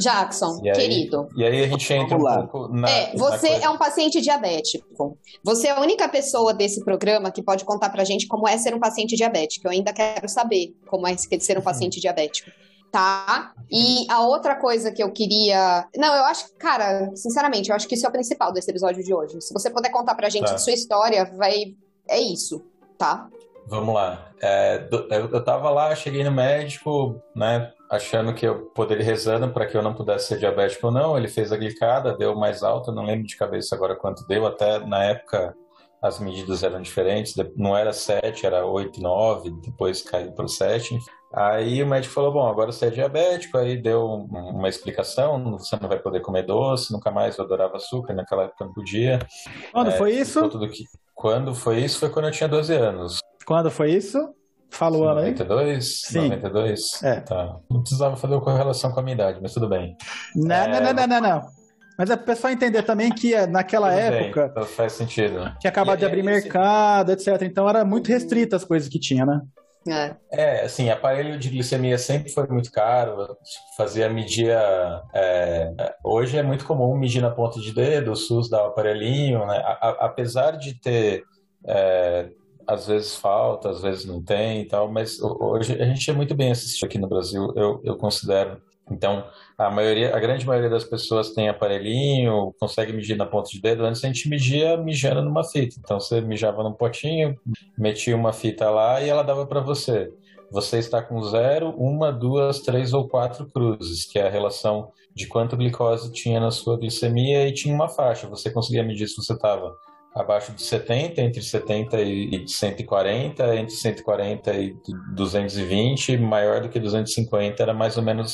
Jackson, E aí- querido. E aí a gente entra um pouco na. É, você na coisa- é um paciente diabético. Você é a única pessoa desse programa que pode contar pra gente como é ser um paciente diabético. Eu ainda quero saber como é ser um paciente diabético. Tá? E a outra coisa que eu queria. Não, eu acho, cara, sinceramente, eu acho que isso é o principal desse episódio de hoje. Se você puder contar pra gente Tá. a sua história, vai. É isso, tá? Vamos lá. É, eu tava lá, cheguei no médico, né, achando que eu poderia rezando para que eu não pudesse ser diabético ou não. Ele fez a glicada, deu mais alta, não lembro de cabeça agora quanto deu. Até na época as medidas eram diferentes, não era 7, era 8, 9, depois caiu para 7. Aí o médico falou: Bom, agora você é diabético. Aí deu um- uma explicação: você não vai poder comer doce, nunca mais eu adorava açúcar, naquela época não podia. Quando É, foi isso? que... Quando foi isso? Foi quando eu tinha 12 anos. Quando foi isso? O ano aí. 92? Sim. 92? É. Tá. Não precisava fazer uma correlação com a minha idade, mas tudo bem. Não, É, não, não, não, não, não. Mas é pro pessoal entender também que é, naquela Tudo bem, época então faz sentido. tinha acabado E de aí, abrir mercado, etc. Então era muito restrita as coisas que tinha, né? É. É, assim, aparelho de glicemia sempre foi muito caro. medir. a- é, hoje é muito comum medir na ponta de dedo, o SUS dá o aparelhinho, né? A- a- apesar de ter. é, às vezes falta, às vezes não tem e tal, mas ho- hoje a gente é muito bem assistido aqui no Brasil, eu, eu considero. Então, a maioria, a grande maioria das pessoas tem aparelhinho, consegue medir na ponta de dedo. Antes a gente media mijando numa fita. Então você mijava num potinho, metia uma fita lá e ela dava para você. Você está com zero, uma, duas, três ou quatro cruzes, que é a relação de quanto glicose tinha na sua glicemia e tinha uma faixa. Você conseguia medir se você estava abaixo de 70, entre 70 e 140, entre 140 e 220, maior do que 250, era mais ou menos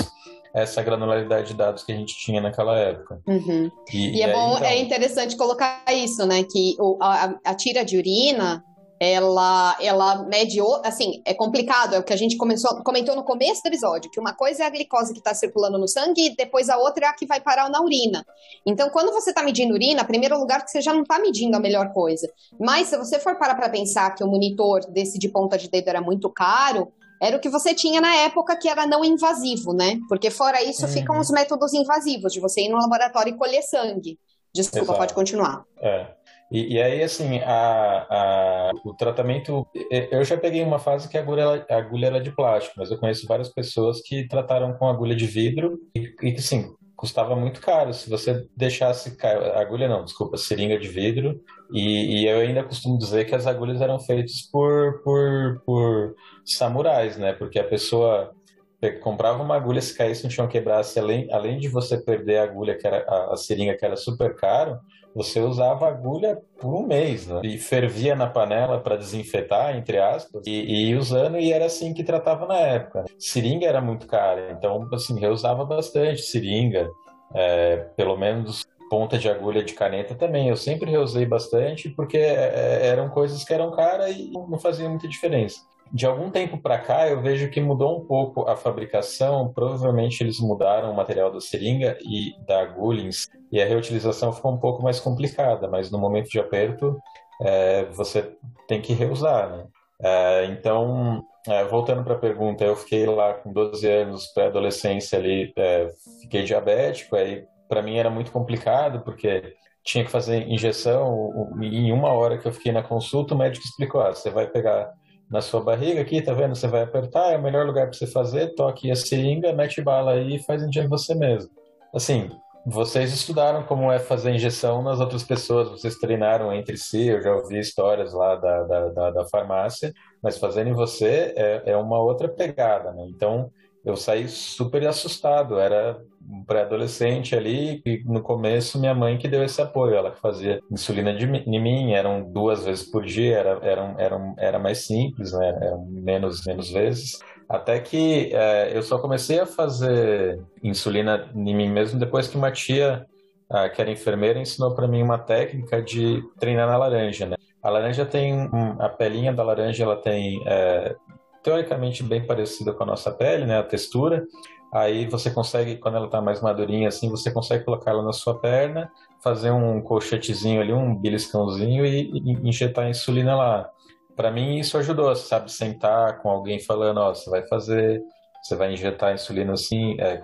essa granularidade de dados que a gente tinha naquela época. Uhum. E, E é aí, bom, então, é interessante colocar isso, né? Que o- a, a tira de urina, ela, ela mede, assim, é complicado, é o que a gente começou, comentou no começo do episódio, que uma coisa é a glicose que está circulando no sangue e depois a outra é a que vai parar na urina. Então, quando você está medindo urina, primeiro lugar, que você já não está medindo a melhor coisa. Mas se você for parar para pensar que o monitor desse de ponta de dedo era muito caro, era o que você tinha na época que era não invasivo, né? Porque fora isso Uhum. ficam os métodos invasivos, de você ir no laboratório e colher sangue. Desculpa, Exato. pode continuar. É. E, e aí, assim, a, a- o tratamento. Eu já peguei uma fase que a agulha, a agulha era de plástico, mas eu conheço várias pessoas que trataram com agulha de vidro e, que, assim, custava muito caro. Se você deixasse. Agulha não, desculpa, seringa de vidro. E, e eu ainda costumo dizer que as agulhas eram feitas por, por, por samurais, né? Porque a pessoa pe- comprava uma agulha, se caísse no chão quebrasse, além, além de você perder a agulha, que era a, a seringa, que era super caro, você usava agulha por um mês, né? E fervia na panela para desinfetar, entre aspas, e, e usando, e era assim que tratava na época. Seringa era muito cara, então, assim, eu usava bastante seringa, é, pelo menos ponta de agulha de caneta também. Eu sempre reusei bastante, porque é, eram coisas que eram caras e não faziam muita diferença. De algum tempo para cá, eu vejo que mudou um pouco a fabricação. Provavelmente eles mudaram o material da seringa e da agulha e a reutilização ficou um pouco mais complicada, mas no momento de aperto, é, você tem que reusar, né? É, então, é, voltando para a pergunta, eu fiquei lá com 12 anos, pré-adolescência ali, é, fiquei diabético, aí para mim era muito complicado, porque tinha que fazer injeção, em uma hora que eu fiquei na consulta, o médico explicou, ah, você vai pegar na sua barriga aqui, tá vendo? Você vai apertar, é o melhor lugar para você fazer, toque a seringa, mete bala aí e faz em você mesmo. Assim, vocês estudaram como é fazer injeção nas outras pessoas, vocês treinaram entre si, eu já ouvi histórias lá da, da, da, da farmácia, mas fazendo em você é, é uma outra pegada, né? Então, eu saí super assustado. Era um pré-adolescente ali, e no começo minha mãe que deu esse apoio, ela que fazia insulina de, de mim, eram duas vezes por dia, era, era, era, era mais simples, né? eram menos, menos vezes. Até que é, eu só comecei a fazer insulina em mim mesmo depois que uma tia, ah, que era enfermeira, ensinou para mim uma técnica de treinar na laranja. Né? A laranja tem a pelinha da laranja, ela tem é, teoricamente bem parecida com a nossa pele, né? A textura. Aí você consegue, quando ela está mais madurinha assim, você consegue colocar ela na sua perna, fazer um colchetezinho ali, um beliscãozinho e, e injetar insulina lá. Para mim isso ajudou, sabe? Sentar com alguém falando, ó, você vai fazer, você vai injetar insulina assim, é,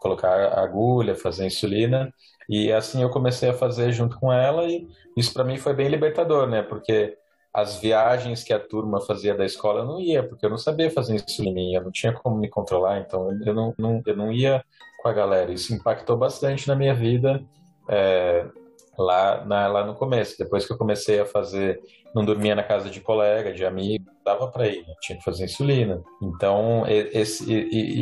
colocar agulha, fazer insulina. E assim eu comecei a fazer junto com ela e isso para mim foi bem libertador, né? Porque as viagens que a turma fazia da escola eu não ia, porque eu não sabia fazer insulina, eu não tinha como me controlar, então eu não, não eu não ia com a galera. Isso impactou bastante na minha vida é, lá, na, lá no começo. Depois que eu comecei a fazer, não dormia na casa de colega, de amigo, dava para ir, tinha que fazer insulina. Então, esse,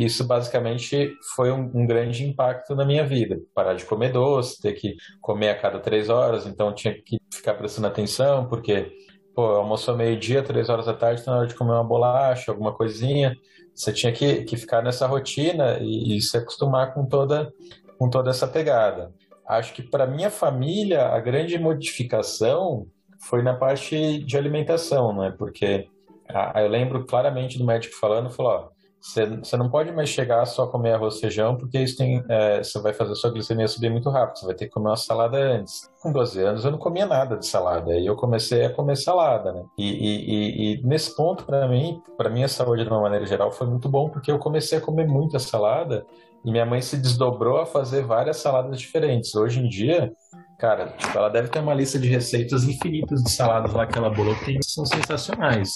isso basicamente foi um, um, grande impacto na minha vida. Parar de comer doce, ter que comer a cada três horas, então tinha que ficar prestando atenção, porque pô, almoçou meio-dia, três horas da tarde, na hora de comer uma bolacha, alguma coisinha. Você tinha que, que ficar nessa rotina e, e se acostumar com toda, com toda essa pegada. Acho que para minha família, a grande modificação foi na parte de alimentação, né? Porque ah, eu lembro claramente do médico falando, falou, ó, você não pode mais chegar só comer arroz e feijão, porque isso tem, é, você vai fazer sua glicemia subir muito rápido. Você vai ter que comer uma salada antes. Com 12 anos eu não comia nada de salada. Aí eu comecei a comer salada, né? E, e, e, e nesse ponto, para mim, para minha saúde de uma maneira geral, foi muito bom, porque eu comecei a comer muita salada e minha mãe se desdobrou a fazer várias saladas diferentes. Hoje em dia, cara, tipo, ela deve ter uma lista de receitas infinitas de saladas lá que ela bolou que são sensacionais.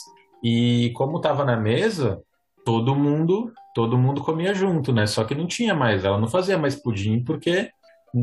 E como estava na mesa, todo mundo, todo mundo comia junto, né? Só que não tinha mais, ela não fazia mais pudim porque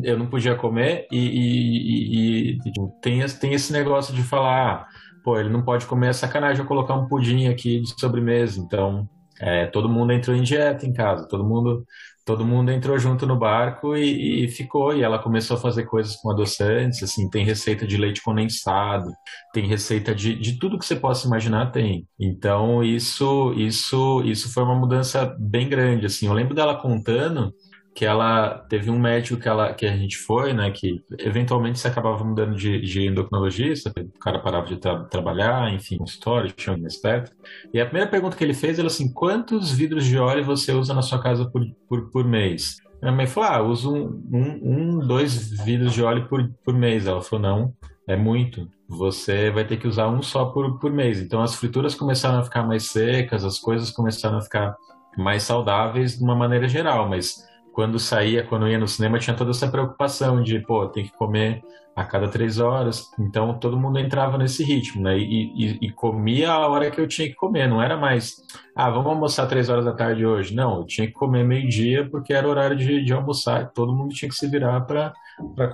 eu não podia comer e, e, e tipo, tem, tem esse negócio de falar, ah, pô, ele não pode comer, é sacanagem eu colocar um pudim aqui de sobremesa, então é, todo mundo entrou em dieta em casa, todo mundo todo mundo entrou junto no barco e, e, ficou. E ela começou a fazer coisas com adoçantes, assim, tem receita de leite condensado, tem receita de, de tudo que você possa imaginar, tem. Então, isso, isso, isso foi uma mudança bem grande, assim. Eu lembro dela contando que ela teve um médico que, ela, que a gente foi, né, que eventualmente se acabava mudando de, de endocrinologista, o cara parava de tra trabalhar, enfim, consultório, tinha mais perto. E a primeira pergunta que ele fez era assim: quantos vidros de óleo você usa na sua casa por, por, por mês? Minha mãe falou: ah, uso um, um, um, dois vidros de óleo por, por mês. Ela falou: não, é muito. Você vai ter que usar um só por, por mês. Então as frituras começaram a ficar mais secas, as coisas começaram a ficar mais saudáveis de uma maneira geral, mas quando saía, quando ia no cinema, tinha toda essa preocupação de, pô, tem que comer a cada três horas. Então todo mundo entrava nesse ritmo, né? E, e, e, comia a hora que eu tinha que comer. Não era mais, ah, vamos almoçar três horas da tarde hoje. Não, eu tinha que comer meio-dia porque era horário de, de almoçar. Todo mundo tinha que se virar para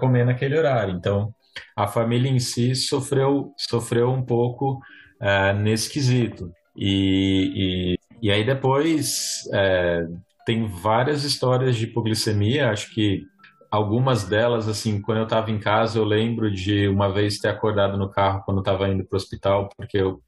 comer naquele horário. Então a família em si sofreu, sofreu um pouco uh, nesse quesito. E, e, e aí depois, é, tem várias histórias de hipoglicemia, acho que algumas delas, assim, quando eu estava em casa, eu lembro de uma vez ter acordado no carro quando eu estava indo para o hospital, porque eu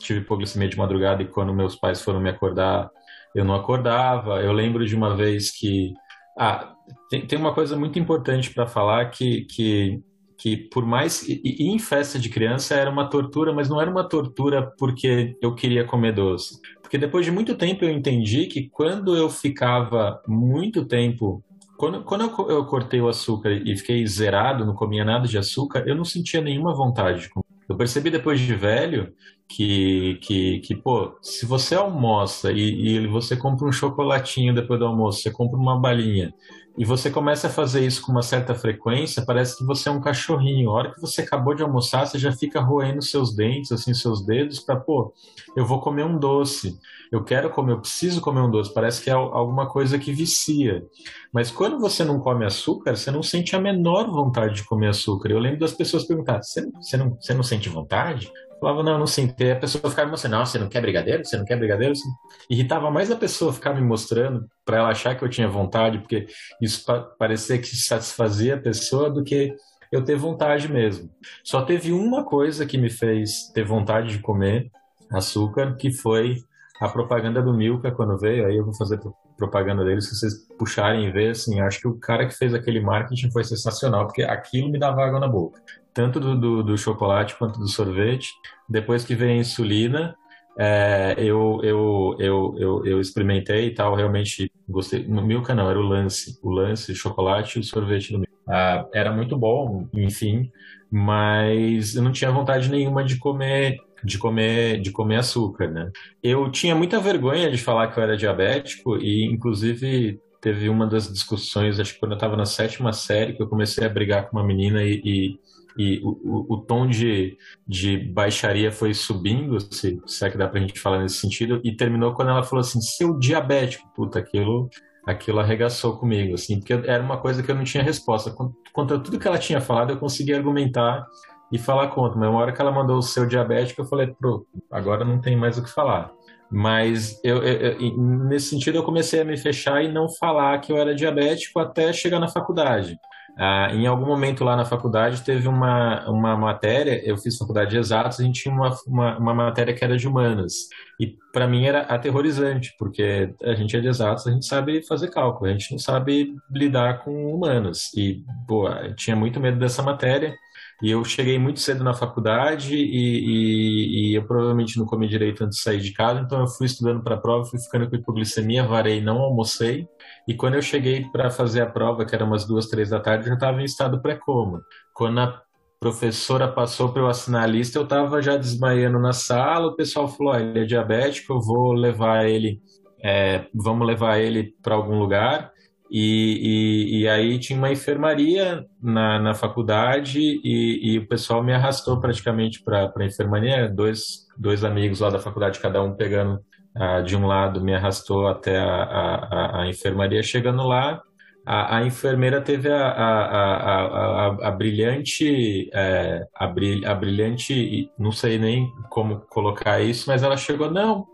tive hipoglicemia de madrugada e quando meus pais foram me acordar, eu não acordava. Eu lembro de uma vez que. Ah, tem, tem uma coisa muito importante para falar que, que que por mais e, e, em festa de criança era uma tortura, mas não era uma tortura porque eu queria comer doce. Porque depois de muito tempo eu entendi que quando eu ficava muito tempo quando, quando eu, eu, cortei o açúcar e fiquei zerado, não comia nada de açúcar, eu não sentia nenhuma vontade. Eu percebi depois de velho que, que, que pô, se você almoça e, e você compra um chocolatinho depois do almoço, você compra uma balinha e você começa a fazer isso com uma certa frequência, parece que você é um cachorrinho. A hora que você acabou de almoçar, você já fica roendo seus dentes, assim, seus dedos, para, pô, eu vou comer um doce. Eu quero comer, eu preciso comer um doce. Parece que é alguma coisa que vicia. Mas quando você não come açúcar, você não sente a menor vontade de comer açúcar. Eu lembro das pessoas perguntarem: você, você, não, você não sente vontade? Falava, não, não sinto. E a pessoa ficava me mostrando, você não quer brigadeiro? Você não quer brigadeiro? Assim, irritava mais a pessoa ficar me mostrando para ela achar que eu tinha vontade, porque isso pa parecia que satisfazia a pessoa do que eu ter vontade mesmo. Só teve uma coisa que me fez ter vontade de comer açúcar, que foi a propaganda do Milka quando veio. Aí eu vou fazer propaganda dele, se vocês puxarem e ver, assim, acho que o cara que fez aquele marketing foi sensacional, porque aquilo me dava água na boca. Tanto do, do, do chocolate quanto do sorvete. Depois que veio a insulina, é, eu, eu, eu, eu, eu experimentei e tal, realmente gostei. No Milka não, era o Lance. O Lance, chocolate e o sorvete do Milka. Ah, era muito bom, enfim, mas eu não tinha vontade nenhuma de comer de comer de comer açúcar, né? Eu tinha muita vergonha de falar que eu era diabético e inclusive teve uma das discussões, acho que quando eu estava na sétima série, que eu comecei a brigar com uma menina e, e, e o, o, o, tom de, de baixaria foi subindo, se, se é que dá pra gente falar nesse sentido, e terminou quando ela falou assim, seu diabético, puta, aquilo aquilo arregaçou comigo, assim, porque era uma coisa que eu não tinha resposta. Contra tudo que ela tinha falado, eu consegui argumentar e falar contra. Mas uma hora que ela mandou o seu diabético, eu falei, pô, agora não tem mais o que falar. Mas eu, eu, eu, nesse sentido eu comecei a me fechar e não falar que eu era diabético até chegar na faculdade. Ah, em algum momento lá na faculdade teve uma, uma matéria, eu fiz faculdade de exatos, a gente tinha uma, uma, uma matéria que era de humanas. E para mim era aterrorizante, porque a gente é de exatos, a gente sabe fazer cálculo, a gente não sabe lidar com humanas. E, pô, tinha muito medo dessa matéria. E eu cheguei muito cedo na faculdade e, e, e, eu provavelmente não comi direito antes de sair de casa, então eu fui estudando para a prova, fui ficando com hipoglicemia, varei, não almocei. E quando eu cheguei para fazer a prova, que era umas duas, três da tarde, eu já estava em estado pré-coma. Quando a professora passou para eu assinar a lista, eu estava já desmaiando na sala, o pessoal falou, oh, ele é diabético, eu vou levar ele, é, vamos levar ele para algum lugar. E, e, e, aí tinha uma enfermaria na, na faculdade e, e o pessoal me arrastou praticamente para a enfermaria. Dois, dois amigos lá da faculdade, cada um pegando ah, de um lado, me arrastou até a, a, a enfermaria. Chegando lá, a, a enfermeira teve a, a, a, brilhante, é, a, brilhante, não sei nem como colocar isso, mas ela chegou, não,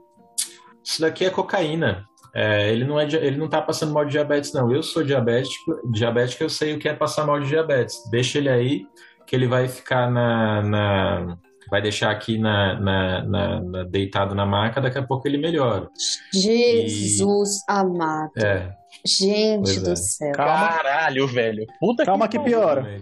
isso daqui é cocaína. É, ele não é ele não tá passando mal de diabetes não. Eu sou diabético, diabético eu sei o que é passar mal de diabetes. Deixa ele aí que ele vai ficar na, na vai deixar aqui na, na, na, na, deitado na maca, daqui a pouco ele melhora. Jesus e... amado. É. Gente do é. céu. Calma. Caralho, velho. Puta Calma que, que piora.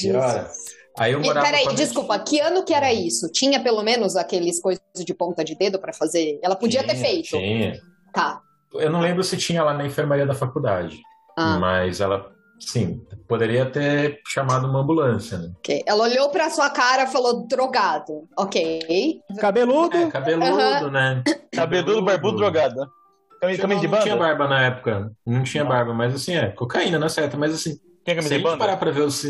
Piora. Aí eu morava Peraí, desculpa, que ano que era isso? Tinha pelo menos aqueles coisas de ponta de dedo para fazer? Ela podia tinha, ter feito. Tinha. Tá. Eu não lembro se tinha lá na enfermaria da faculdade, ah. mas ela, sim, poderia ter chamado uma ambulância, né? Ok. Ela olhou pra sua cara e falou drogado. Ok. Cabeludo? É, cabeludo, uhum. né? Cabeludo, barbudo, drogado. Caminho de banda? Não tinha barba na época. Não tinha não. barba, mas assim, é, cocaína, não é certo, mas assim, tem camisa Se a gente parar para ver os,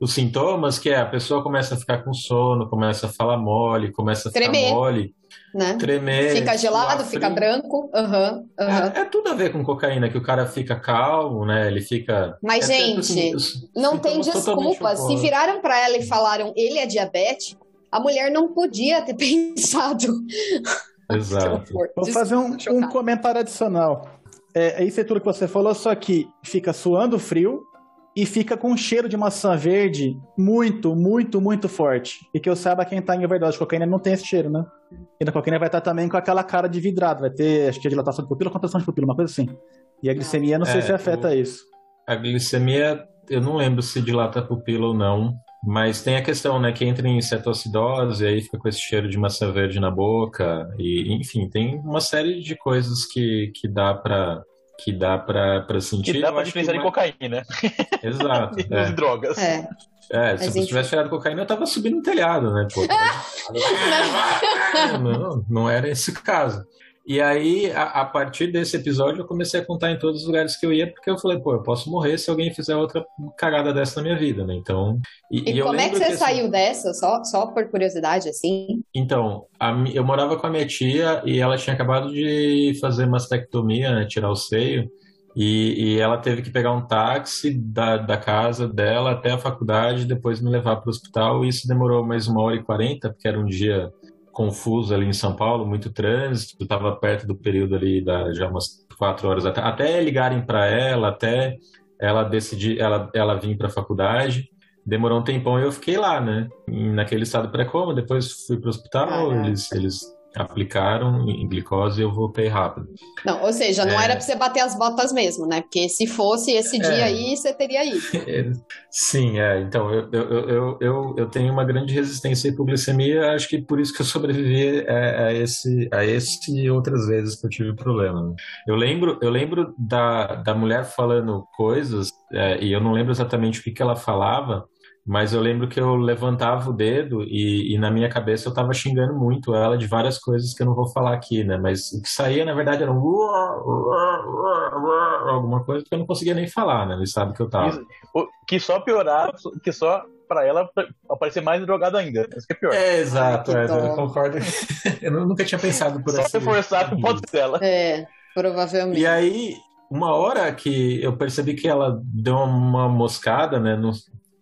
os sintomas, que é a pessoa começa a ficar com sono, começa a falar mole, começa a ficar Tremer, mole, né? tremer, fica gelado, fica branco. Uhum, uhum. É, é, tudo a ver com cocaína, que o cara fica calmo, né? Ele fica. Mas, é gente, assim, não tem desculpa. Se viraram para ela e falaram ele é diabético, a mulher não podia ter pensado. Exato. Vou fazer um, um comentário adicional. É, isso é tudo que você falou, só que fica suando frio, e fica com um cheiro de maçã verde muito, muito, muito forte. E que eu saiba, quem tá em overdose de cocaína não tem esse cheiro, né? E na cocaína vai estar também com aquela cara de vidrado, vai ter, acho que é dilatação de pupila, contração de pupila, uma coisa assim. E a glicemia, não sei é, se afeta o, isso. A glicemia, eu não lembro se dilata a pupila ou não, mas tem a questão, né, que entra em cetoacidose, aí fica com esse cheiro de maçã verde na boca, e enfim, tem uma série de coisas que, que dá para que dá para sentir. Que dá para diferenciar de cocaína. Exato. e é. drogas. É. É, se você tivesse tirado cocaína, eu tava subindo no telhado, né? Pô, não, não era esse caso. E aí, a, a, partir desse episódio, eu comecei a contar em todos os lugares que eu ia, porque eu falei, pô, eu posso morrer se alguém fizer outra cagada dessa na minha vida, né? Então. E, e, e como é que você que, assim, saiu dessa? Só, só por curiosidade, assim? Então, a, eu morava com a minha tia e ela tinha acabado de fazer mastectomia, né? Tirar o seio. E, e ela teve que pegar um táxi da, da casa dela até a faculdade depois me levar para o hospital. E isso demorou mais uma hora e quarenta, porque era um dia confuso ali em São Paulo, muito trânsito, estava perto do período ali da já umas quatro horas até, até ligarem para ela, até ela decidir, ela, ela vir para a faculdade. Demorou um tempão e eu fiquei lá, né? Naquele estado pré-coma, depois fui para o hospital, eles, eles aplicaram em glicose e eu voltei rápido. Não, ou seja, não é... era para você bater as botas mesmo, né? Porque se fosse esse dia é... aí, você teria ido. Sim, é. Então, eu, eu, eu, eu, eu tenho uma grande resistência à hipoglicemia, acho que por isso que eu sobrevivi a, a, esse, a esse e outras vezes que eu tive problema. Né? Eu lembro, eu lembro da, da mulher falando coisas, é, e eu não lembro exatamente o que, que ela falava, mas eu lembro que eu levantava o dedo e, e na minha cabeça eu estava xingando muito ela de várias coisas que eu não vou falar aqui, né? Mas o que saía, na verdade, era um alguma coisa que eu não conseguia nem falar, né? No estado que eu tava. Que só piorava, que só para ela aparecer mais drogado ainda. Isso que é pior. É, exato, é, eu concordo. eu nunca tinha pensado por assim. Só se forçar com pode dela. É, provavelmente. E aí, uma hora que eu percebi que ela deu uma moscada, né? No,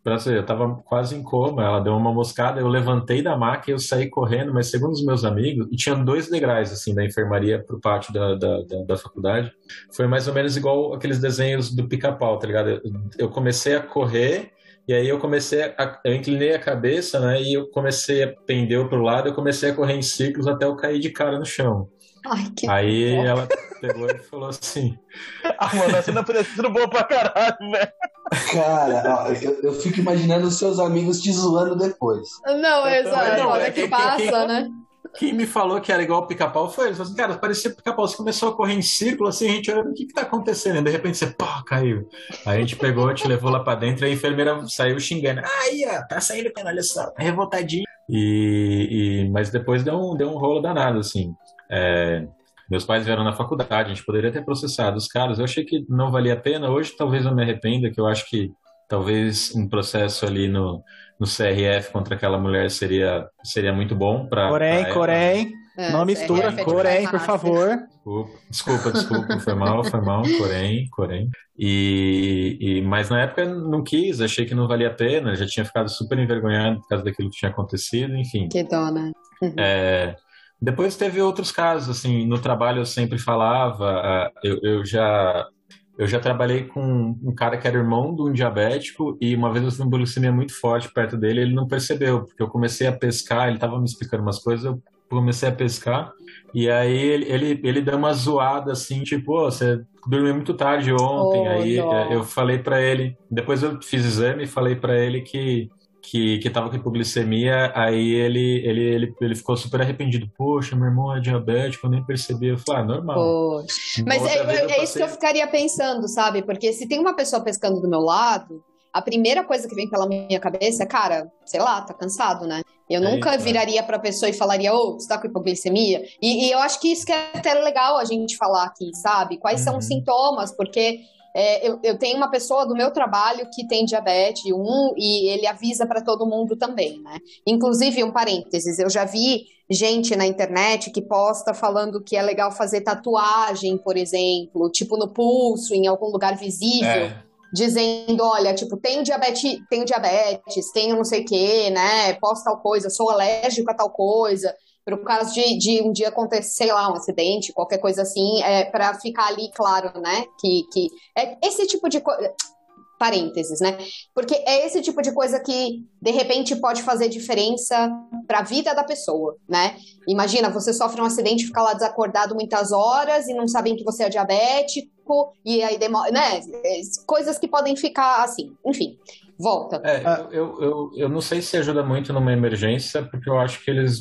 Pra você, eu tava quase em coma, ela deu uma moscada, eu levantei da maca e eu saí correndo, mas segundo os meus amigos, e tinha dois degraus, assim, da enfermaria pro pátio da, da, da, da faculdade, foi mais ou menos igual aqueles desenhos do pica-pau, tá ligado? Eu comecei a correr, e aí eu comecei a, eu inclinei a cabeça, né, e eu comecei a pender pro lado, eu comecei a correr em círculos até eu cair de cara no chão. Ai, que Aí ela pegou e falou assim. Ah, mano, essa não parece sido boa pra caralho, velho. Cara, ó, eu, eu, fico imaginando os seus amigos te zoando depois. Não, exato. Não, é, que, que passa, quem, né? Quem me falou que era igual o pica-pau foi ele. Falou assim, cara, parecia pica-pau. Você começou a correr em círculo, assim, a gente olhando, o que que tá acontecendo? E de repente você, pá, caiu. Aí a gente pegou, te levou lá pra dentro e a enfermeira saiu xingando. Aí, ó, tá saindo pena, olha só, tá revoltadinho. E, e, mas depois deu um, deu um rolo danado, assim. É, meus pais vieram na faculdade, a gente poderia ter processado os caras. Eu achei que não valia a pena. Hoje talvez eu me arrependa, que eu acho que talvez um processo ali no, no CRF contra aquela mulher seria, seria muito bom para. Porém, pra porém, é, não mistura, é porém, por favor. Desculpa, desculpa, foi mal, foi mal, porém, porém. E, e, mas na época não quis, achei que não valia a pena, já tinha ficado super envergonhado por causa daquilo que tinha acontecido, enfim. Que dona. Uhum. É, depois teve outros casos, assim, no trabalho eu sempre falava, eu, eu já eu já trabalhei com um cara que era irmão de um diabético e uma vez eu fui uma glicemia muito forte perto dele ele não percebeu, porque eu comecei a pescar, ele estava me explicando umas coisas, eu comecei a pescar e aí ele, ele, ele deu uma zoada assim, tipo, oh, você dormiu muito tarde ontem, oh, aí não. eu falei para ele, depois eu fiz exame e falei para ele que que, que tava com hipoglicemia, aí ele, ele, ele, ele ficou super arrependido. Poxa, meu irmão é diabético, eu nem percebi. Eu falei, ah, normal. Poxa. Mas é, é, é isso que eu ficaria pensando, sabe? Porque se tem uma pessoa pescando do meu lado, a primeira coisa que vem pela minha cabeça é, cara, sei lá, tá cansado, né? Eu é nunca isso, viraria pra pessoa e falaria, ô, oh, você tá com hipoglicemia? E, e, eu acho que isso que é até legal a gente falar aqui, sabe? Quais uhum. são os uhum. sintomas, porque é, eu, eu, tenho uma pessoa do meu trabalho que tem diabetes 1 e ele avisa para todo mundo também, né? Inclusive, um parênteses, eu já vi gente na internet que posta falando que é legal fazer tatuagem, por exemplo, tipo no pulso, em algum lugar visível. É. Dizendo, olha, tipo, tenho diabetes, tenho diabetes, tenho não sei o quê, né? Posso tal coisa, sou alérgico a tal coisa para o caso de, de, um dia acontecer, sei lá, um acidente, qualquer coisa assim, é, para ficar ali claro, né? Que, que é esse tipo de coisa. Parênteses, né? Porque é esse tipo de coisa que, de repente, pode fazer diferença para a vida da pessoa, né? Imagina, você sofre um acidente, fica lá desacordado muitas horas e não sabem que você é diabético, e aí demora, né? Coisas que podem ficar assim, enfim. Volta. É, eu, eu, eu não sei se ajuda muito numa emergência, porque eu acho que eles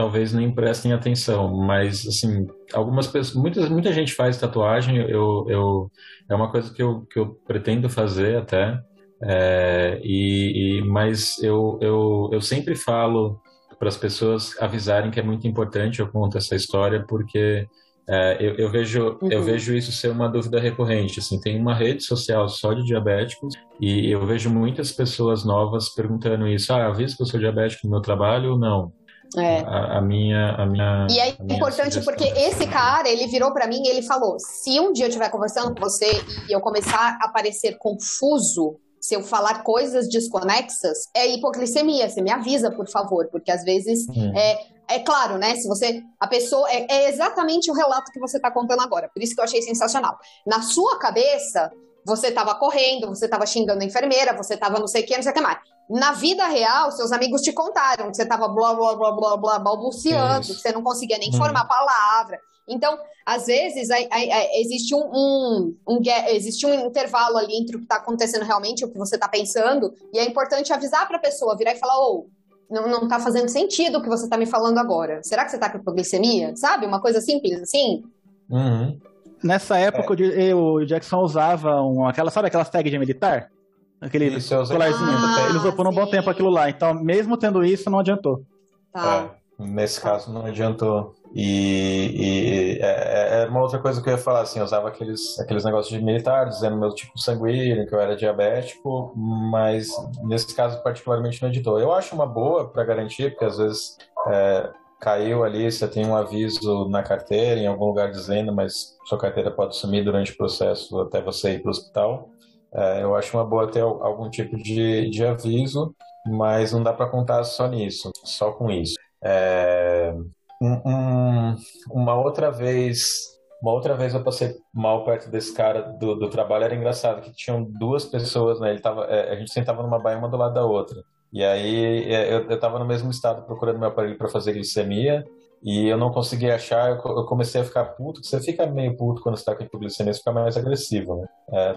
talvez nem prestem atenção, mas assim, algumas pessoas, muitas, muita gente faz tatuagem, eu, eu é uma coisa que eu, que eu pretendo fazer até, é, e, e, mas eu, eu, eu sempre falo para as pessoas avisarem que é muito importante eu conto essa história porque é, eu, eu, vejo, uhum. eu vejo isso ser uma dúvida recorrente. Assim, tem uma rede social só de diabéticos e eu vejo muitas pessoas novas perguntando isso. Ah, aviso que eu sou diabético no meu trabalho ou não? É. A, a minha, a minha. E é minha importante sugestão. porque esse cara, ele virou pra mim e ele falou: se um dia eu estiver conversando com você e eu começar a parecer confuso, se eu falar coisas desconexas, é hipoglicemia. Você me avisa, por favor, porque às vezes Hum. é. É claro, né? Se você. A pessoa. É, é exatamente o relato que você está contando agora. Por isso que eu achei sensacional. Na sua cabeça, você estava correndo, você estava xingando a enfermeira, você estava não sei o que, não sei o que mais. Na vida real, seus amigos te contaram que você estava blá, blá, blá, blá, blá, balbuciando, Isso. que você não conseguia nem Hum. formar palavra. Então, às vezes, aí- aí- aí existe um, um, um existe um intervalo ali entre o que está acontecendo realmente e o que você está pensando, e é importante avisar para a pessoa, virar e falar, ô, não, não tá fazendo sentido o que você tá me falando agora. Será que você tá com hipoglicemia? Sabe? Uma coisa simples assim? Uhum. Nessa época, o Di- o Jackson usava um, aquela, sabe aquelas tags de militar? Aquele Isso, colarzinho. Ah, ele usou por um bom tempo aquilo lá. Então, mesmo tendo isso, não adiantou. Tá. É, nesse caso não adiantou. E, e é, é uma outra coisa que eu ia falar, assim, eu usava aqueles, aqueles negócios de militar, dizendo meu tipo sanguíneo, que eu era diabético, mas nesse caso particularmente não adiantou. Eu acho uma boa para garantir, porque às vezes é, caiu ali, você tem um aviso na carteira, em algum lugar dizendo, mas sua carteira pode sumir durante o processo até você ir para o hospital. É, eu acho uma boa ter al- algum tipo de, de aviso, mas não dá para contar só nisso, só com isso. É, um- uma outra vez, uma outra vez eu passei mal perto desse cara do, do trabalho, era engraçado que tinham duas pessoas, né? Ele tava, é, a gente sentava numa baia uma do lado da outra. E aí é, eu, eu tava no mesmo estado procurando meu aparelho para fazer glicemia e eu não conseguia achar, eu, co- eu comecei a ficar puto, você fica meio puto quando você tá com hipoglicemia, você fica mais agressivo, né?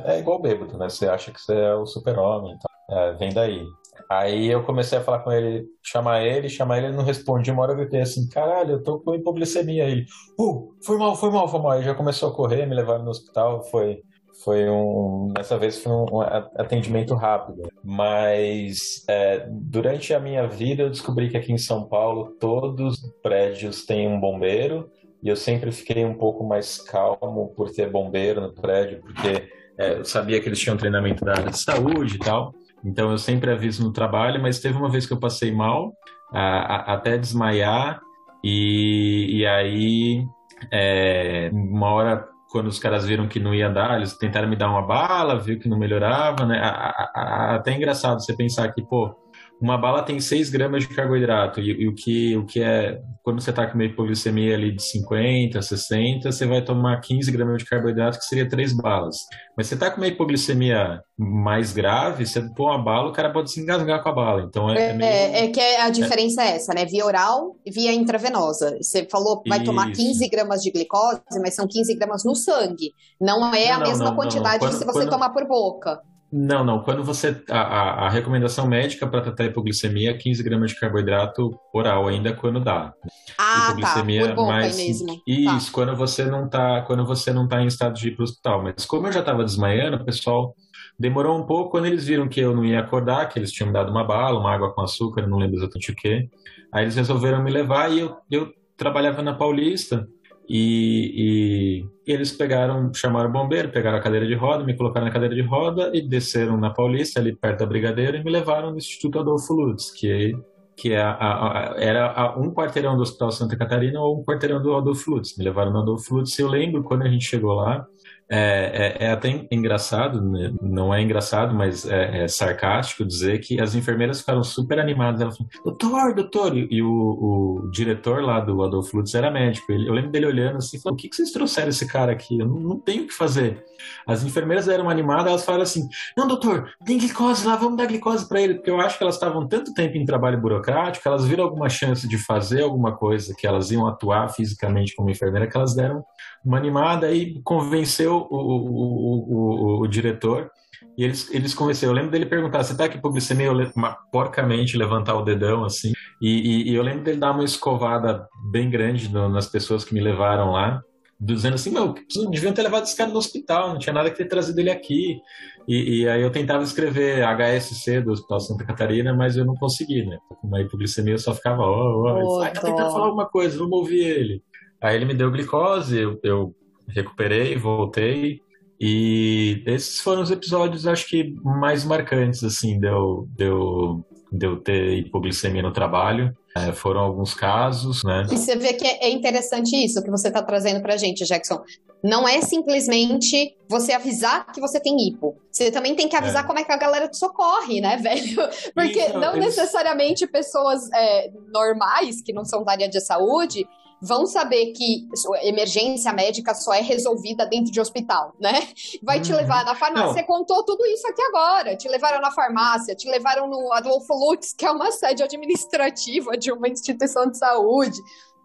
É, é igual bêbado, né? Você acha que você é o super-homem, então, é, vem daí. Aí eu comecei a falar com ele, chamar ele, chamar ele, ele não respondia. Uma hora eu gritei assim: caralho, eu tô com hipoglicemia. Ele, uh, foi mal, foi mal, foi mal. Aí já começou a correr, me levaram no hospital. Foi, foi um. Dessa vez foi um atendimento rápido. Mas é, durante a minha vida eu descobri que aqui em São Paulo todos os prédios têm um bombeiro. E eu sempre fiquei um pouco mais calmo por ter bombeiro no prédio, porque é, eu sabia que eles tinham treinamento da área de saúde e tal. Então eu sempre aviso no trabalho, mas teve uma vez que eu passei mal, a- a- até desmaiar, e, e aí é, uma hora quando os caras viram que não ia dar, eles tentaram me dar uma bala, viu que não melhorava, né? A- a- a- Até engraçado você pensar que, pô, uma bala tem 6 gramas de carboidrato, e, e o, que, o que é, quando você tá com uma hipoglicemia ali de 50, 60, você vai tomar 15 gramas de carboidrato, que seria 3 balas. Mas você tá com uma hipoglicemia mais grave, você põe uma bala, o cara pode se engasgar com a bala. Então é, é meio... É, é que a diferença é essa, né? Via oral e via intravenosa. Você falou que vai tomar Isso. 15 gramas de glicose, mas são 15 gramas no sangue. Não é a Não, mesma não, quantidade não. que se Quando- você quando- tomar por boca. Não, não. Quando você. A, a, a recomendação médica para tratar a hipoglicemia é 15 gramas de carboidrato oral, ainda quando dá. Ah, tá. hipoglicemia Por boca mais. mesmo. Tá. Isso, quando você não tá, quando você não tá em estado de ir para o hospital. Mas como eu já estava desmaiando, o pessoal demorou um pouco quando eles viram que eu não ia acordar, que eles tinham me dado uma bala, uma água com açúcar, não lembro exatamente o que. Aí eles resolveram me levar e eu, eu trabalhava na Paulista. E, e- eles pegaram, chamaram o bombeiro, pegaram a cadeira de roda, me colocaram na cadeira de roda e desceram na Paulista, ali perto da Brigadeira, e me levaram no Instituto Adolfo Lutz, que, que é a- a- era um quarteirão do Hospital Santa Catarina ou um quarteirão do Adolfo Lutz. Me levaram no Adolfo Lutz e eu lembro quando a gente chegou lá, é, é- é até engraçado, né? não é engraçado, mas é, é sarcástico dizer que as enfermeiras ficaram super animadas. Elas falaram, doutor, doutor, e, e o, o diretor lá do Adolfo Lutz era médico. Ele- eu lembro dele olhando assim, falando, o que, que vocês trouxeram esse cara aqui? Eu não, não tenho o que fazer. As enfermeiras eram animadas, elas falaram assim, não, doutor, tem glicose lá, vamos dar glicose para ele, porque eu acho que elas estavam tanto tempo em trabalho burocrático, elas viram alguma chance de fazer alguma coisa, que elas iam atuar fisicamente como enfermeira, que elas deram uma animada e convenceu o, o, o, o, diretor. E eles, eles convenceram. Eu lembro dele perguntar: você tá com hipoglicemia? Eu, uma, porcamente levantar o dedão assim. E, e- e eu lembro dele dar uma escovada bem grande no- nas pessoas que me levaram lá, dizendo assim: meu, deviam ter levado esse cara no hospital, não tinha nada que ter trazido ele aqui. E, e aí eu tentava escrever HSC do Hospital Santa Catarina, mas eu não consegui, né? Com uma hipoglicemia eu só ficava: ó, falou, "Ah, tá tentando falar alguma coisa, vamos ouvir ele. Aí ele me deu glicose, eu, eu recuperei, voltei. E esses foram os episódios, acho que mais marcantes, assim, deu, deu, de eu ter hipoglicemia no trabalho. É, foram alguns casos, né? E você vê que é interessante isso que você está trazendo para gente, Jackson. Não é simplesmente você avisar que você tem hipo. Você também tem que avisar é. como é que a galera te socorre, né, velho? Porque isso, não eles... necessariamente pessoas é, normais, que não são da área de saúde, vão saber que emergência médica só é resolvida dentro de hospital, né? Vai te uhum. levar na farmácia. Não. Você contou tudo isso aqui agora. Te levaram na farmácia, te levaram no Adolfo Lutz, que é uma sede administrativa de uma instituição de saúde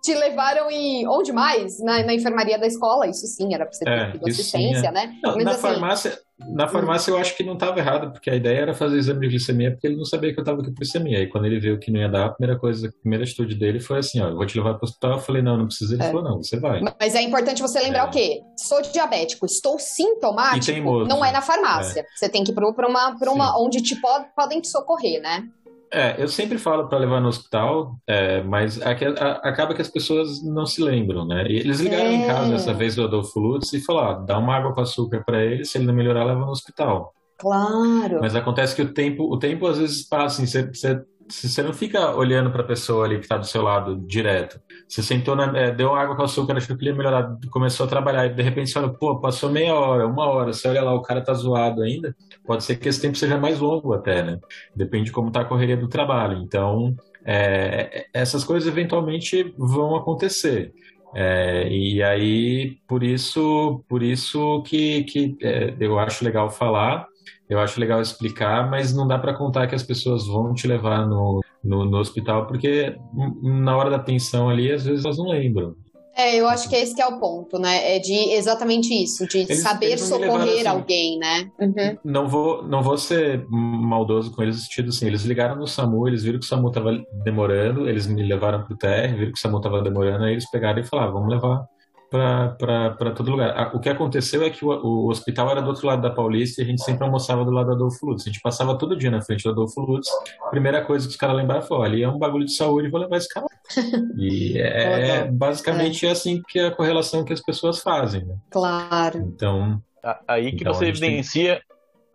te levaram em. Onde mais? Na, na enfermaria da escola, isso sim, era pra você ter é, assistência, sim, é. né? Não, na, assim, farmácia, na hum. farmácia eu acho que não estava errado, porque a ideia era fazer exame de glicemia, porque ele não sabia que eu estava com glicemia. E quando ele viu que não ia dar, a primeira coisa, a primeira atitude dele foi assim: ó, eu vou te levar para o hospital. Eu falei: não, não precisa. Ele é. falou: não, você vai. Mas é importante você lembrar é. o quê? Sou diabético, estou sintomático, não é na farmácia. É. Você tem que ir para uma, uma onde te pod, podem te socorrer, né? É, eu sempre falo para levar no hospital, é, mas aqui, a, acaba que as pessoas não se lembram, né? E eles ligaram é. em casa dessa vez o Adolfo Lutz e falaram: dá uma água com açúcar para ele, se ele não melhorar, leva no hospital. Claro. Mas acontece que o tempo, o tempo às vezes passa, assim, você, você você não fica olhando para a pessoa ali que está do seu lado direto. Você sentou, na, é, deu água com açúcar, achou que ele ia melhorar, começou a trabalhar e de repente você olha, pô, passou meia hora, uma hora, você olha lá, o cara tá zoado ainda, pode ser que esse tempo seja mais longo até, né? Depende de como tá a correria do trabalho. Então, é, essas coisas eventualmente vão acontecer. É, e aí, por isso, por isso que, que é, eu acho legal falar eu acho legal explicar, mas não dá para contar que as pessoas vão te levar no, no, no, hospital, porque na hora da tensão ali, às vezes elas não lembram. É, eu acho que esse que é o ponto, né? É de exatamente isso, de eles, saber eles socorrer assim, alguém, né? Uhum. Não, vou, não vou ser maldoso com eles no sentido assim, eles ligaram no SAMU, eles viram que o SAMU tava demorando, eles me levaram pro TR, viram que o SAMU tava demorando, aí eles pegaram e falaram, vamos levar para todo lugar. O que aconteceu é que o, o, hospital era do outro lado da Paulista e a gente sempre almoçava do lado do Adolfo Lutz. A gente passava todo dia na frente do Adolfo Lutz. A primeira coisa que os caras lembraram foi: ali é um bagulho de saúde, vou levar esse cara. E é, é basicamente é. assim que é a correlação que as pessoas fazem. Né? Claro. Então. Aí que então você evidencia tem...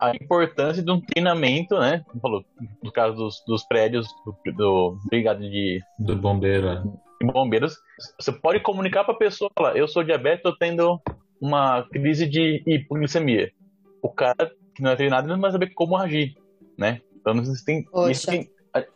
a importância de um treinamento, né? Falou, no caso dos, dos prédios do, do brigado de. Do bombeiro, é bombeiros, você pode comunicar para a pessoa, falar, eu sou diabético, estou tendo uma crise de hipoglicemia. O cara que não é treinado não vai saber como agir, né? Então isso, tem, isso, tem,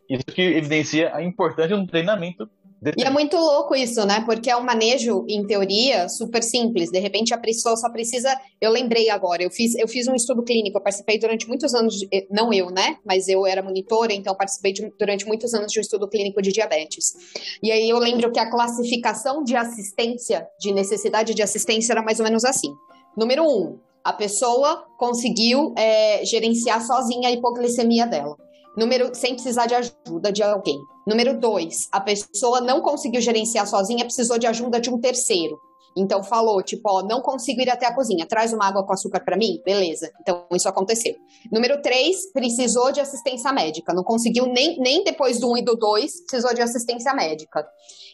isso que evidencia a importância do treinamento e é muito louco isso, né? Porque é um manejo, em teoria, super simples. De repente, a pessoa só precisa. Eu lembrei agora, eu fiz, eu fiz um estudo clínico, eu participei durante muitos anos, de... não eu, né? Mas eu era monitora, então participei de, durante muitos anos de um estudo clínico de diabetes. E aí eu lembro que a classificação de assistência, de necessidade de assistência, era mais ou menos assim. Número um, a pessoa conseguiu é, gerenciar sozinha a hipoglicemia dela. Número, sem precisar de ajuda de alguém. Número dois, a pessoa não conseguiu gerenciar sozinha, precisou de ajuda de um terceiro. Então falou, tipo, ó, não consigo ir até a cozinha, traz uma água com açúcar para mim? Beleza. Então isso aconteceu. Número três, precisou de assistência médica. Não conseguiu nem, nem depois do um e do dois, precisou de assistência médica.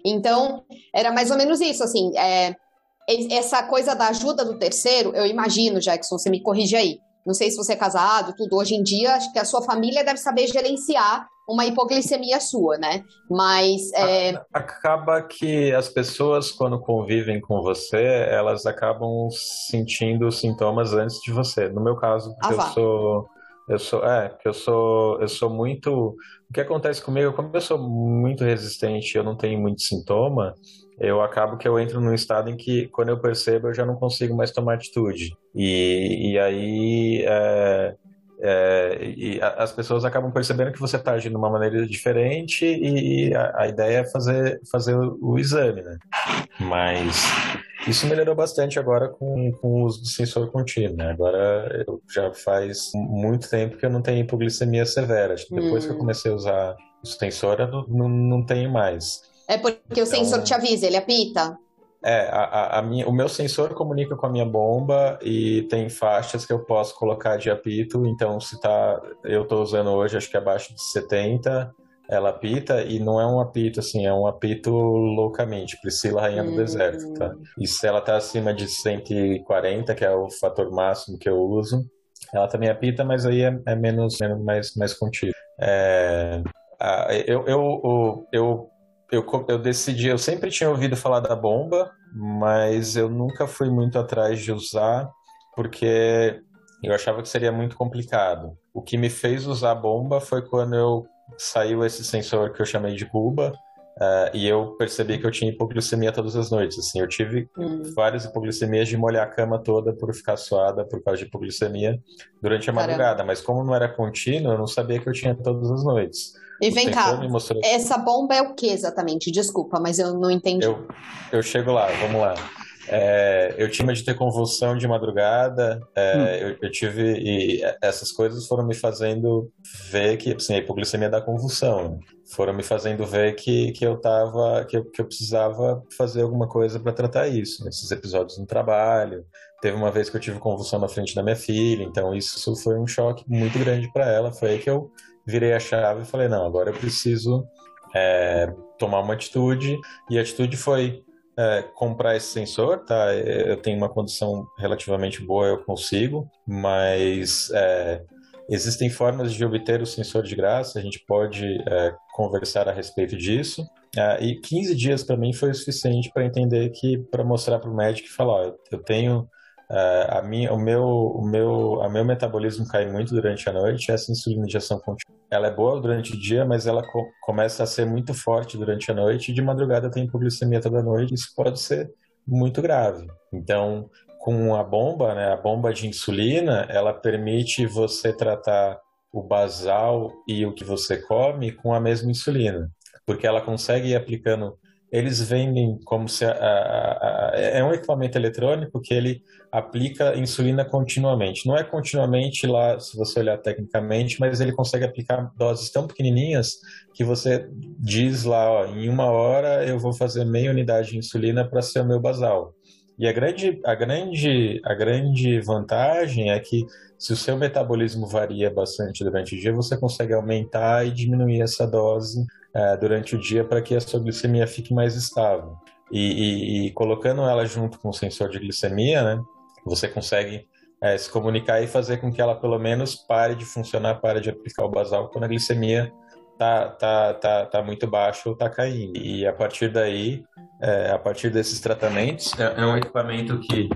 Então, era mais ou menos isso, assim, é, essa coisa da ajuda do terceiro, eu imagino, Jackson, você me corrige aí. Não sei se você é casado, tudo. Hoje em dia, acho que a sua família deve saber gerenciar uma hipoglicemia sua, né? Mas. É... Acaba que as pessoas, quando convivem com você, elas acabam sentindo sintomas antes de você. No meu caso, ah, eu vá. sou. Eu sou, é, que eu sou, eu sou muito. O que acontece comigo, como eu sou muito resistente, eu não tenho muito sintoma, eu acabo que eu entro num estado em que, quando eu percebo, eu já não consigo mais tomar atitude. E, e aí é, é, e as pessoas acabam percebendo que você está agindo de uma maneira diferente e a, a, ideia é fazer, fazer o, o, exame, né? Mas isso melhorou bastante agora com, com o uso do sensor contínuo, né? Agora já faz muito tempo que eu não tenho hipoglicemia severa. Depois hum. que eu hum. comecei a usar o sensor, eu não, não, não tenho mais. É porque então, o sensor te avisa, ele apita? É, a, a minha, o meu sensor comunica com a minha bomba e tem faixas que eu posso colocar de apito. Então, se tá, eu estou usando hoje, acho que abaixo de 70, ela apita e não é um apito assim, é um apito loucamente, Priscila Rainha do Deserto, tá? Hum. E se ela tá acima de 140, que é o fator máximo que eu uso, ela também apita, mas aí é, é menos, menos mais, mais contido. É, eu, eu, eu, eu, eu decidi, eu sempre tinha ouvido falar da bomba, mas eu nunca fui muito atrás de usar, porque eu achava que seria muito complicado. O que me fez usar a bomba foi quando eu saiu esse sensor que eu chamei de Cuba, Uh, e eu percebi que eu tinha hipoglicemia todas as noites. Assim, eu tive hum. várias hipoglicemias de molhar a cama toda por ficar suada por causa de hipoglicemia durante a Caramba. madrugada. Mas como não era contínuo, eu não sabia que eu tinha todas as noites. E vem cá, essa bomba é o que exatamente? Desculpa, mas eu não entendi. Eu, eu chego lá, vamos lá. É, eu tinha de ter convulsão de madrugada, é, hum. eu, eu, tive. E essas coisas foram me fazendo ver que assim, a hipoglicemia dá convulsão. Foram me fazendo ver que, que eu tava. Que eu, que eu precisava fazer alguma coisa para tratar isso. Nesses episódios no trabalho. Teve uma vez que eu tive convulsão na frente da minha filha, então isso foi um choque muito grande para ela. Foi aí que eu virei a chave e falei: não, agora eu preciso é, tomar uma atitude. E a atitude foi é, comprar esse sensor, tá? Eu tenho uma condição relativamente boa, eu consigo, mas é, existem formas de obter o sensor de graça, a gente pode é, conversar a respeito disso. É, e 15 dias para mim foi o suficiente para entender que, para mostrar para o médico e falar: ó, eu tenho Uh, a minha, o meu, o meu, a meu metabolismo cai muito durante a noite. Essa insulina injeção contínua, ela é boa durante o dia, mas ela co começa a ser muito forte durante a noite. E de madrugada tem hipoglicemia toda noite. Isso pode ser muito grave. Então, com a bomba, né, a bomba de insulina, ela permite você tratar o basal e o que você come com a mesma insulina, porque ela consegue ir aplicando eles vendem como se a, a, a, é um equipamento eletrônico que ele aplica insulina continuamente. Não é continuamente lá, se você olhar tecnicamente, mas ele consegue aplicar doses tão pequenininhas que você diz lá, ó, em uma hora eu vou fazer meia unidade de insulina para ser o meu basal. E a grande, a, grande, a grande vantagem é que se o seu metabolismo varia bastante durante o dia, você consegue aumentar e diminuir essa dose é, durante o dia para que a sua glicemia fique mais estável. E, e, e, colocando ela junto com o sensor de glicemia, né, você consegue é, se comunicar e fazer com que ela pelo menos pare de funcionar, pare de aplicar o basal quando a glicemia tá, tá, tá, tá muito baixa ou tá caindo. E a partir daí, é, a partir desses tratamentos, é, é, um equipamento que,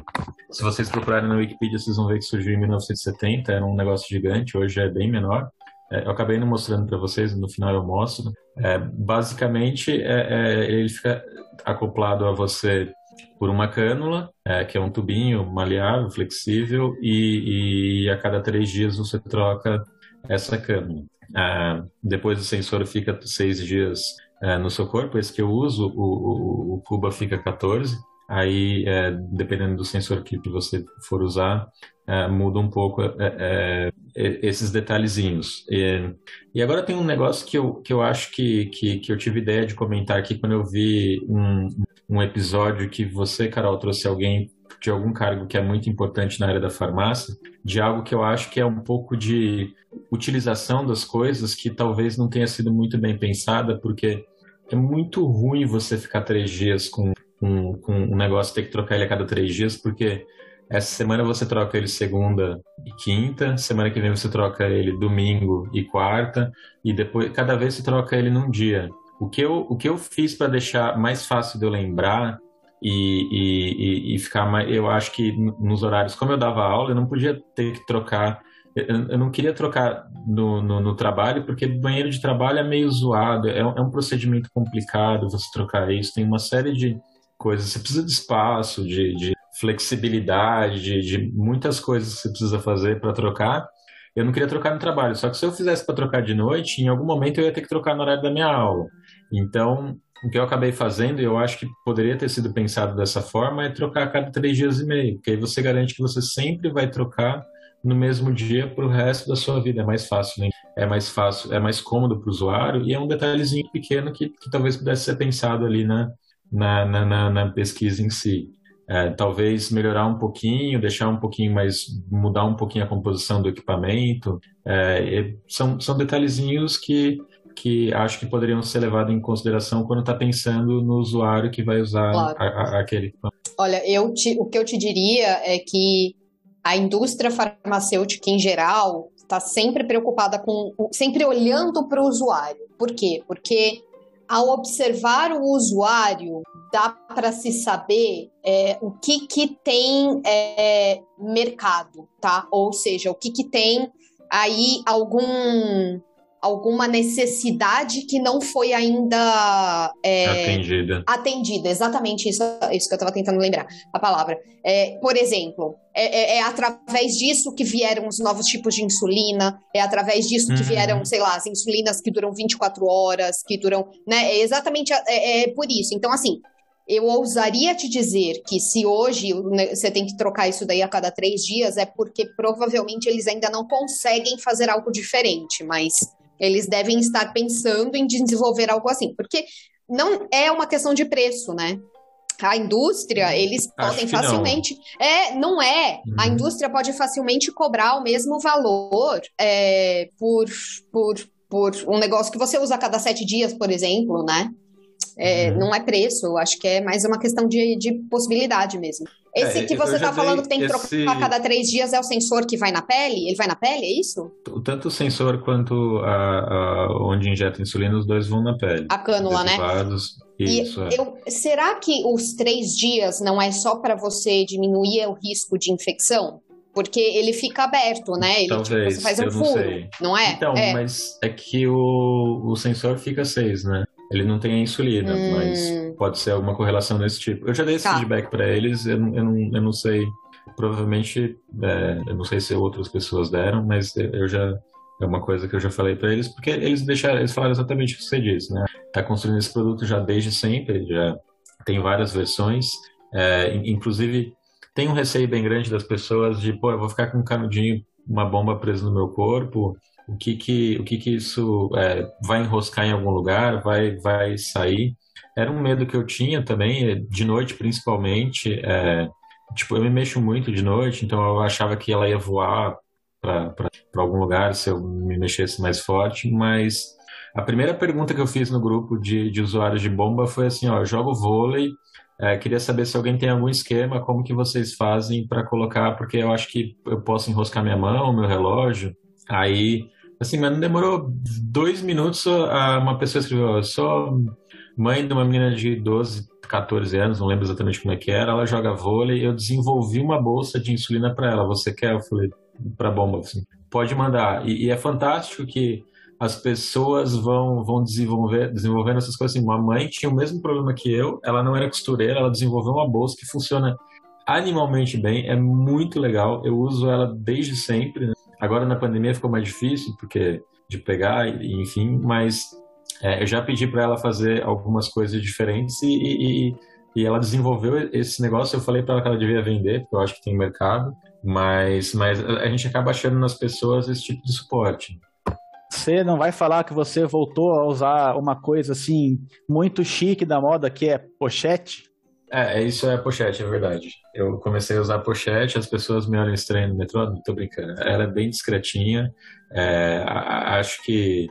se vocês procurarem no Wikipedia, vocês vão ver que surgiu em 1970, era um negócio gigante, hoje é bem menor. É, eu acabei não mostrando para vocês, no final eu mostro. É, basicamente, é, é, ele fica acoplado a você por uma cânula, é, que é um tubinho maleável, flexível, e, e, a cada três dias você troca essa cânula. É, depois o sensor fica seis dias no seu corpo, esse que eu uso, o, o, o Cuba fica 14, aí é, dependendo do sensor que, você for usar, é, muda um pouco é, é, é esses detalhezinhos. E, e, agora tem um negócio que eu, que eu acho que, que, que, eu tive ideia de comentar aqui quando eu vi um, um episódio que você, Carol, trouxe alguém de algum cargo que é muito importante na área da farmácia, de algo que eu acho que é um pouco de utilização das coisas que talvez não tenha sido muito bem pensada, porque é muito ruim você ficar três dias com com, com um negócio ter que trocar ele a cada três dias, porque essa semana você troca ele segunda e quinta, semana que vem você troca ele domingo e quarta, e depois cada vez você troca ele num dia. O que eu, o que eu fiz para deixar mais fácil de eu lembrar e, e, e, ficar mais. Eu acho que nos horários, como eu dava aula, eu não podia ter que trocar. Eu, não queria trocar no, no, no, trabalho, porque banheiro de trabalho é meio zoado, é, é um procedimento complicado você trocar isso, tem uma série de, coisas. Você precisa de espaço, de, de flexibilidade, de, de, muitas coisas que você precisa fazer para trocar. Eu não queria trocar no trabalho, só que se eu fizesse para trocar de noite, em algum momento eu ia ter que trocar no horário da minha aula. Então, o que eu acabei fazendo, e eu acho que poderia ter sido pensado dessa forma, é trocar a cada três dias e meio, porque aí você garante que você sempre vai trocar no mesmo dia para o resto da sua vida. É mais fácil, né? É mais fácil, é mais cômodo para o usuário e é um detalhezinho pequeno que, que talvez pudesse ser pensado ali na, na, na, na pesquisa em si. É, talvez melhorar um pouquinho, deixar um pouquinho mais, mudar um pouquinho a composição do equipamento. É, são, são detalhezinhos que, que acho que poderiam ser levados em consideração quando está pensando no usuário que vai usar claro. a, a, aquele equipamento. Olha, eu te, o que eu te diria é que a indústria farmacêutica em geral está sempre preocupada com, sempre olhando para o usuário. Por quê? Porque ao observar o usuário, dá para se saber é, o que, que tem é, mercado, tá? Ou seja, o que, que tem aí algum alguma necessidade que não foi ainda é, atendida. Atendida, exatamente isso, isso que eu estava tentando lembrar a palavra. É, por exemplo, é, é, é, através disso que vieram os novos tipos de insulina, é através disso que uhum. vieram, sei lá, as insulinas que duram 24 horas, que duram, né? É exatamente é, é por isso. Então, assim, eu ousaria te dizer que se hoje você tem que trocar isso daí a cada três dias, é porque provavelmente eles ainda não conseguem fazer algo diferente, mas eles devem estar pensando em desenvolver algo assim, porque não é uma questão de preço, né? A indústria, eles Acho podem facilmente. Não. É, não é. Uhum. A indústria pode facilmente cobrar o mesmo valor é, por, por, por um negócio que você usa a cada sete dias, por exemplo, né? É, uhum. Não é preço, eu acho que é mais uma questão de, de possibilidade mesmo. Esse é, que você está falando que tem que esse... trocar a cada três dias é o sensor que vai na pele? Ele vai na pele, é isso? Tanto o sensor quanto a, a onde injeta insulina, os dois vão na pele. A cânula, né? Isso, é. eu, será que os três dias não é só para você diminuir o risco de infecção? Porque ele fica aberto, né? Ele, Talvez, tipo, você faz um furo, não, não é? Então, é. mas é que o, o sensor fica seis, né? Ele não tem a insulina, hum. mas pode ser alguma correlação desse tipo. Eu já dei esse tá. feedback para eles, eu, eu, não, eu não sei. Provavelmente, é, eu não sei se outras pessoas deram, mas eu já. É uma coisa que eu já falei para eles, porque eles deixaram, eles falaram exatamente o que você disse, né? Tá construindo esse produto já desde sempre, já tem várias versões, é, inclusive tem um receio bem grande das pessoas de, pô, eu vou ficar com um canudinho, uma bomba presa no meu corpo, o que que, o que, que isso é, vai enroscar em algum lugar, vai, vai sair. Era um medo que eu tinha também, de noite principalmente. É, tipo, eu me mexo muito de noite, então eu achava que ela ia voar para algum lugar se eu me mexesse mais forte, mas a primeira pergunta que eu fiz no grupo de, de usuários de bomba foi assim, ó, jogo vôlei, é, queria saber se alguém tem algum esquema, como que vocês fazem para colocar, porque eu acho que eu posso enroscar minha mão, meu relógio, aí Assim, mas não demorou dois minutos, uma pessoa escreveu, eu sou mãe de uma menina de 12, 14 anos, não lembro exatamente como é que era, ela joga vôlei, eu desenvolvi uma bolsa de insulina para ela, você quer? Eu falei, para bomba, assim, pode mandar. E, e, é fantástico que as pessoas vão, vão desenvolver, desenvolvendo essas coisas assim. Uma mãe tinha o mesmo problema que eu, ela não era costureira, ela desenvolveu uma bolsa que funciona animalmente bem, é muito legal, eu uso ela desde sempre, né? Agora na pandemia ficou mais difícil, porque de pegar, enfim, mas é, eu já pedi para ela fazer algumas coisas diferentes e, e, e, ela desenvolveu esse negócio. Eu falei para ela que ela devia vender, porque eu acho que tem mercado, mas, mas a gente acaba achando nas pessoas esse tipo de suporte. Você não vai falar que você voltou a usar uma coisa assim muito chique da moda que é pochete? É, isso é pochete, é verdade. Eu comecei a usar pochete, as pessoas me olham estranho no metrô, não tô brincando. Ela é bem discretinha. É, acho que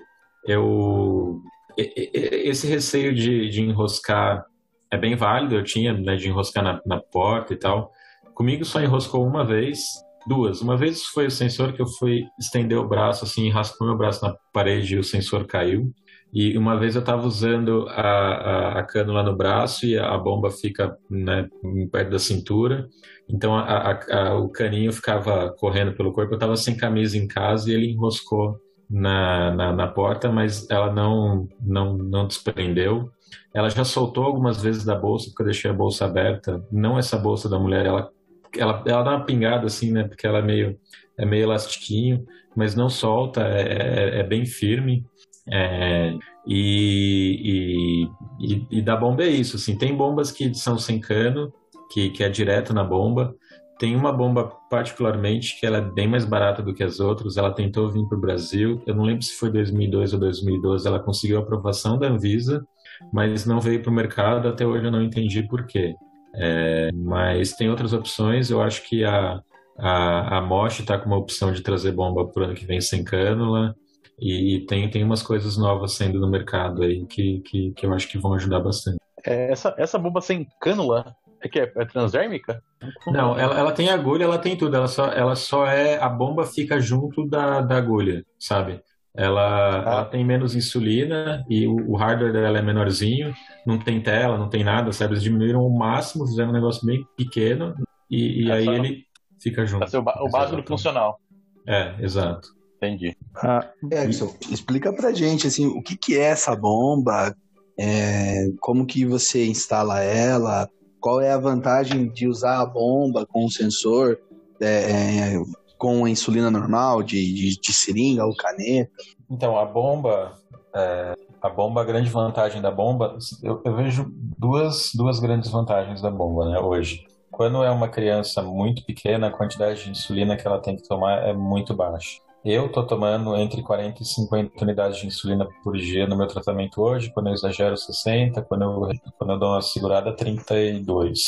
eu. Esse receio de, de, enroscar é bem válido, eu tinha, né, de enroscar na, na porta e tal. Comigo só enroscou uma vez, duas. Uma vez foi o sensor que eu fui estender o braço assim, raspou meu braço na parede e o sensor caiu. E uma vez eu estava usando a, a, a, cânula no braço e a bomba fica né, perto da cintura. Então a, o caninho ficava correndo pelo corpo. Eu estava sem camisa em casa e ele enroscou na, na, na, porta, mas ela não, não, não desprendeu. Ela já soltou algumas vezes da bolsa, porque eu deixei a bolsa aberta. Não essa bolsa da mulher, ela, ela, ela dá uma pingada assim, né? Porque ela é meio, é meio elastiquinho, mas não solta, é, é, é bem firme. É, e, e, e, e, da bomba é isso, assim, tem bombas que são sem cano, que, que é direto na bomba, tem uma bomba particularmente que ela é bem mais barata do que as outras, ela tentou vir para o Brasil, eu não lembro se foi 2002 ou 2012, ela conseguiu a aprovação da Anvisa, mas não veio para o mercado, até hoje eu não entendi por quê. É, mas tem outras opções, eu acho que a, a, a Mosh está com uma opção de trazer bomba para o ano que vem sem cânula, e tem, tem umas coisas novas saindo no mercado aí que, que, que eu acho que vão ajudar bastante. É, essa, essa bomba sem cânula, É que é, é transdérmica? Não, ela, ela tem agulha, ela tem tudo. Ela só, ela só é. A bomba fica junto da, da agulha, sabe? Ela, ah. ela tem menos insulina e o, o, hardware dela é menorzinho, não tem tela, não tem nada, sabe? Eles diminuíram o máximo, fizeram um negócio bem pequeno e, e é aí ele fica junto. Pra ser o, o básico funcional. É, exato. Entendi. Ah, Edson, explica pra gente assim, o que, que é essa bomba, é, como que você instala ela, qual é a vantagem de usar a bomba com o sensor, é, é, com a insulina normal, de, de, de, seringa ou caneta? Então, a bomba, é, a bomba, a grande vantagem da bomba, eu, eu, vejo duas, duas grandes vantagens da bomba né, hoje. Quando é uma criança muito pequena, a quantidade de insulina que ela tem que tomar é muito baixa. Eu tô tomando entre 40 e 50 unidades de insulina por dia no meu tratamento hoje, quando eu exagero 60, quando eu, quando eu dou uma segurada 32.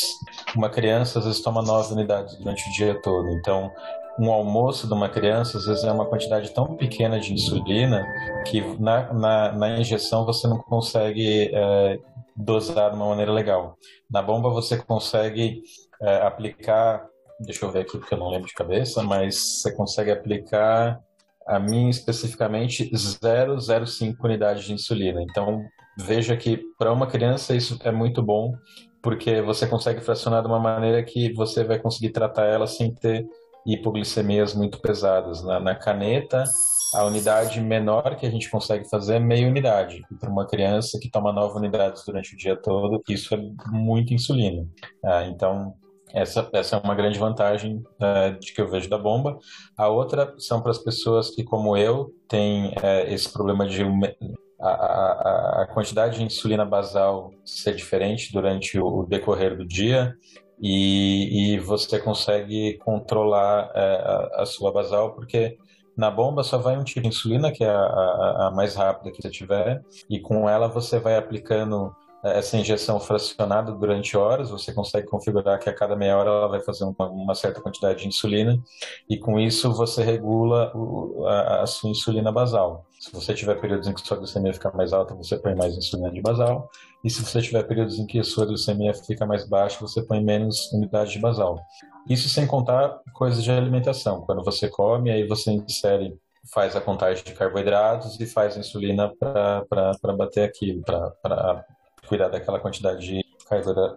Uma criança às vezes toma 9 unidades durante o dia todo, então um almoço de uma criança às vezes é uma quantidade tão pequena de insulina que na, na, na injeção você não consegue é, dosar de uma maneira legal. Na bomba você consegue é, aplicar deixa eu ver aqui porque eu não lembro de cabeça, mas você consegue aplicar a mim especificamente 0,05 unidades de insulina. Então, veja que para uma criança isso é muito bom, porque você consegue fracionar de uma maneira que você vai conseguir tratar ela sem ter hipoglicemias muito pesadas. Na, na caneta, a unidade menor que a gente consegue fazer é meia unidade. Para uma criança que toma 9 unidades durante o dia todo, isso é muito insulina. Ah, então, essa, essa é uma grande vantagem uh, de que eu vejo da bomba. A outra são para as pessoas que, como eu, têm uh, esse problema de a, a, a, quantidade de insulina basal ser diferente durante o decorrer do dia e, e você consegue controlar uh, a, a, sua basal, porque na bomba só vai um tipo de insulina, que é a, mais rápida que você tiver, e com ela você vai aplicando essa injeção fracionada durante horas, você consegue configurar que a cada meia hora ela vai fazer uma, uma certa quantidade de insulina e com isso você regula o, a, a, sua insulina basal. Se você tiver períodos em que sua glicemia fica mais alta, você põe mais insulina de basal e se você tiver períodos em que a sua glicemia fica mais baixa, você põe menos unidade de basal. Isso sem contar coisas de alimentação. Quando você come, aí você insere faz a contagem de carboidratos e faz a insulina para bater aquilo, para cuidar daquela quantidade de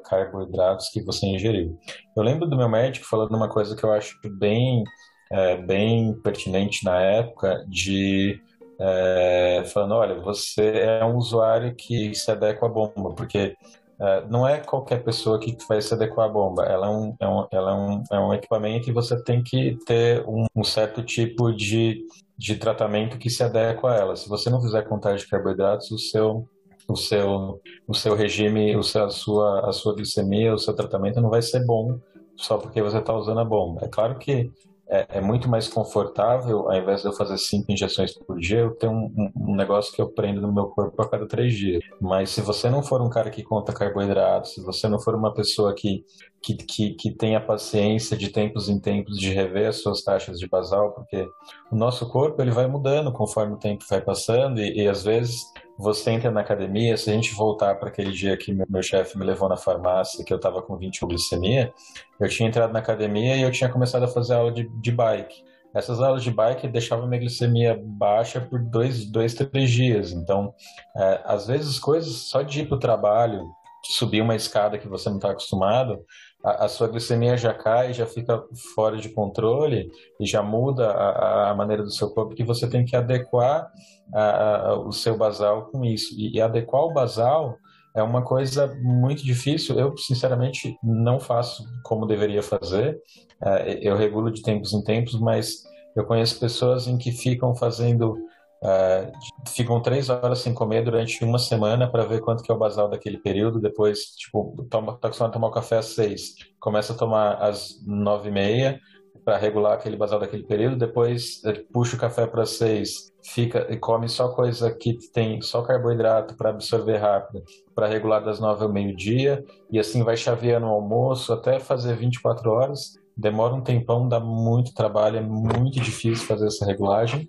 carboidratos que você ingeriu. Eu lembro do meu médico falando uma coisa que eu acho bem, é, bem pertinente na época, de é, falando, olha, você é um usuário que se adequa à bomba, porque é, não é qualquer pessoa que vai se adequar à bomba, ela é um, é um, ela é um, é um equipamento e você tem que ter um, um certo tipo de, de tratamento que se adequa a ela. Se você não fizer contagem de carboidratos, o seu o seu, o seu regime, o seu, a, sua, a sua glicemia, o seu tratamento não vai ser bom só porque você está usando a bomba. É claro que é, é, muito mais confortável, ao invés de eu fazer cinco injeções por dia, eu tenho um, um, negócio que eu prendo no meu corpo a cada três dias. Mas se você não for um cara que conta carboidratos, se você não for uma pessoa que, que, que, que tenha paciência de tempos em tempos de rever as suas taxas de basal, porque o nosso corpo ele vai mudando conforme o tempo vai passando e, e às vezes você entra na academia, se a gente voltar para aquele dia que meu, meu chefe me levou na farmácia, que eu estava com 20 glicemia, eu tinha entrado na academia e eu tinha começado a fazer aula de, de bike. Essas aulas de bike deixavam minha glicemia baixa por dois, dois três dias. Então, é, às vezes, coisas só de ir para o trabalho, subir uma escada que você não está acostumado, a, a, sua glicemia já cai, já fica fora de controle e já muda a, a maneira do seu corpo que você tem que adequar a, o seu basal com isso. E, e, adequar o basal é uma coisa muito difícil. Eu, sinceramente, não faço como deveria fazer. É, eu regulo de tempos em tempos, mas eu conheço pessoas em que ficam fazendo Uh, ficam três horas sem comer durante uma semana para ver quanto que é o basal daquele período. Depois, tipo, toma, tá acostumado a tomar o café às seis, começa a tomar às nove e meia para regular aquele basal daquele período. Depois puxa o café para seis, fica e come só coisa que tem só carboidrato para absorver rápido, para regular das nove ao meio dia e assim vai chaveando o almoço até fazer 24 horas. Demora um tempão, dá muito trabalho, é muito difícil fazer essa regulagem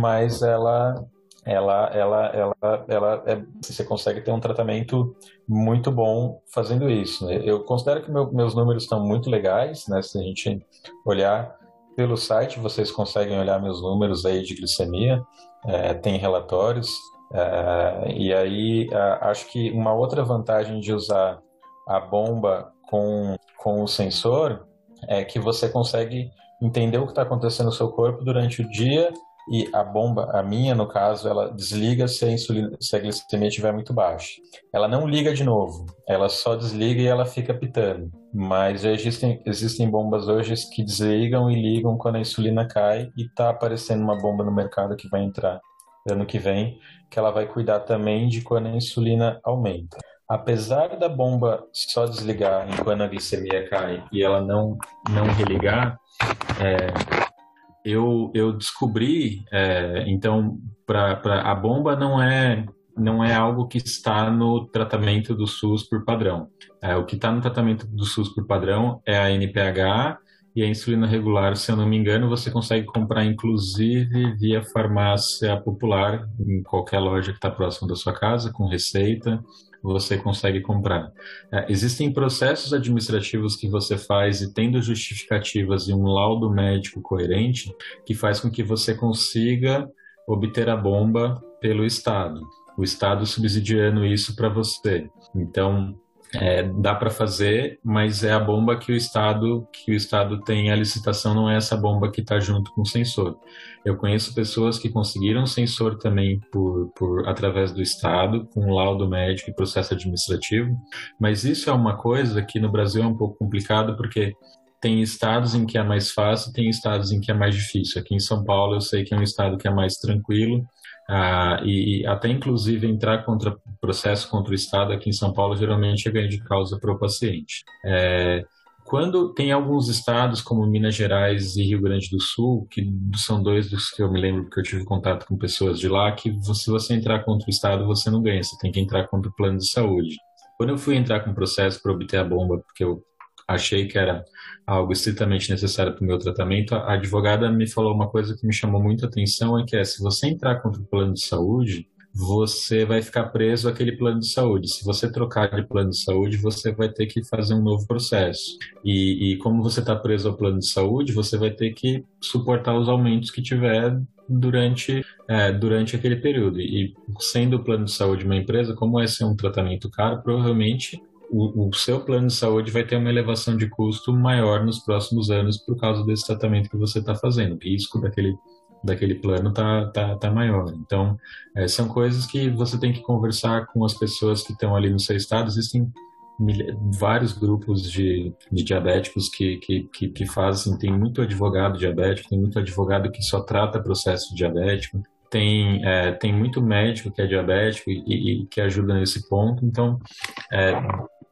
mas ela ela, ela, ela, ela é, você consegue ter um tratamento muito bom fazendo isso. Né? Eu considero que meu, meus números estão muito legais, né? Se a gente olhar pelo site, vocês conseguem olhar meus números aí de glicemia, é, tem relatórios. É, e aí, é, acho que uma outra vantagem de usar a bomba com, com o sensor é que você consegue entender o que está acontecendo no seu corpo durante o dia e a bomba, a minha no caso, ela desliga se a insulina, se a glicemia estiver muito baixa. Ela não liga de novo, ela só desliga e ela fica pitando. Mas existem, existem bombas hoje que desligam e ligam quando a insulina cai e está aparecendo uma bomba no mercado que vai entrar ano que vem, que ela vai cuidar também de quando a insulina aumenta. Apesar da bomba só desligar enquanto a glicemia cai e ela não, não religar, é, eu, eu descobri, é, então, para a bomba não é não é algo que está no tratamento do SUS por padrão. É, o que está no tratamento do SUS por padrão é a NPH e a insulina regular, se eu não me engano, você consegue comprar inclusive via farmácia popular, em qualquer loja que está próximo da sua casa, com receita você consegue comprar. É, existem processos administrativos que você faz e tendo justificativas e um laudo médico coerente que faz com que você consiga obter a bomba pelo Estado. O Estado subsidiando isso para você. Então, é, dá para fazer, mas é a bomba que o estado que o estado tem a licitação não é essa bomba que está junto com o sensor. Eu conheço pessoas que conseguiram sensor também por, por através do estado com laudo médico e processo administrativo, mas isso é uma coisa que no Brasil é um pouco complicado porque tem estados em que é mais fácil, tem estados em que é mais difícil. Aqui em São Paulo eu sei que é um estado que é mais tranquilo ah, e até inclusive entrar contra processo contra o Estado aqui em São Paulo geralmente é ganho de causa para o paciente. É, quando tem alguns estados como Minas Gerais e Rio Grande do Sul, que são dois dos que eu me lembro que eu tive contato com pessoas de lá, que se você entrar contra o estado você não ganha, você tem que entrar contra o plano de saúde. Quando eu fui entrar com o processo para obter a bomba, porque eu achei que era algo estritamente necessário para o meu tratamento, a advogada me falou uma coisa que me chamou muita atenção, é que é, se você entrar contra o plano de saúde, você vai ficar preso àquele plano de saúde. Se você trocar de plano de saúde, você vai ter que fazer um novo processo. E, e como você está preso ao plano de saúde, você vai ter que suportar os aumentos que tiver durante, é, durante aquele período. E sendo o plano de saúde uma empresa, como esse é um tratamento caro, provavelmente o, o, seu plano de saúde vai ter uma elevação de custo maior nos próximos anos por causa desse tratamento que você está fazendo. O risco daquele, daquele plano está tá, tá maior. Então, é, são coisas que você tem que conversar com as pessoas que estão ali no seu estado. Existem vários grupos de, de diabéticos que, que, que, que, fazem, tem muito advogado diabético, tem muito advogado que só trata processo diabético, tem, é, tem muito médico que é diabético e, e que ajuda nesse ponto. Então, é,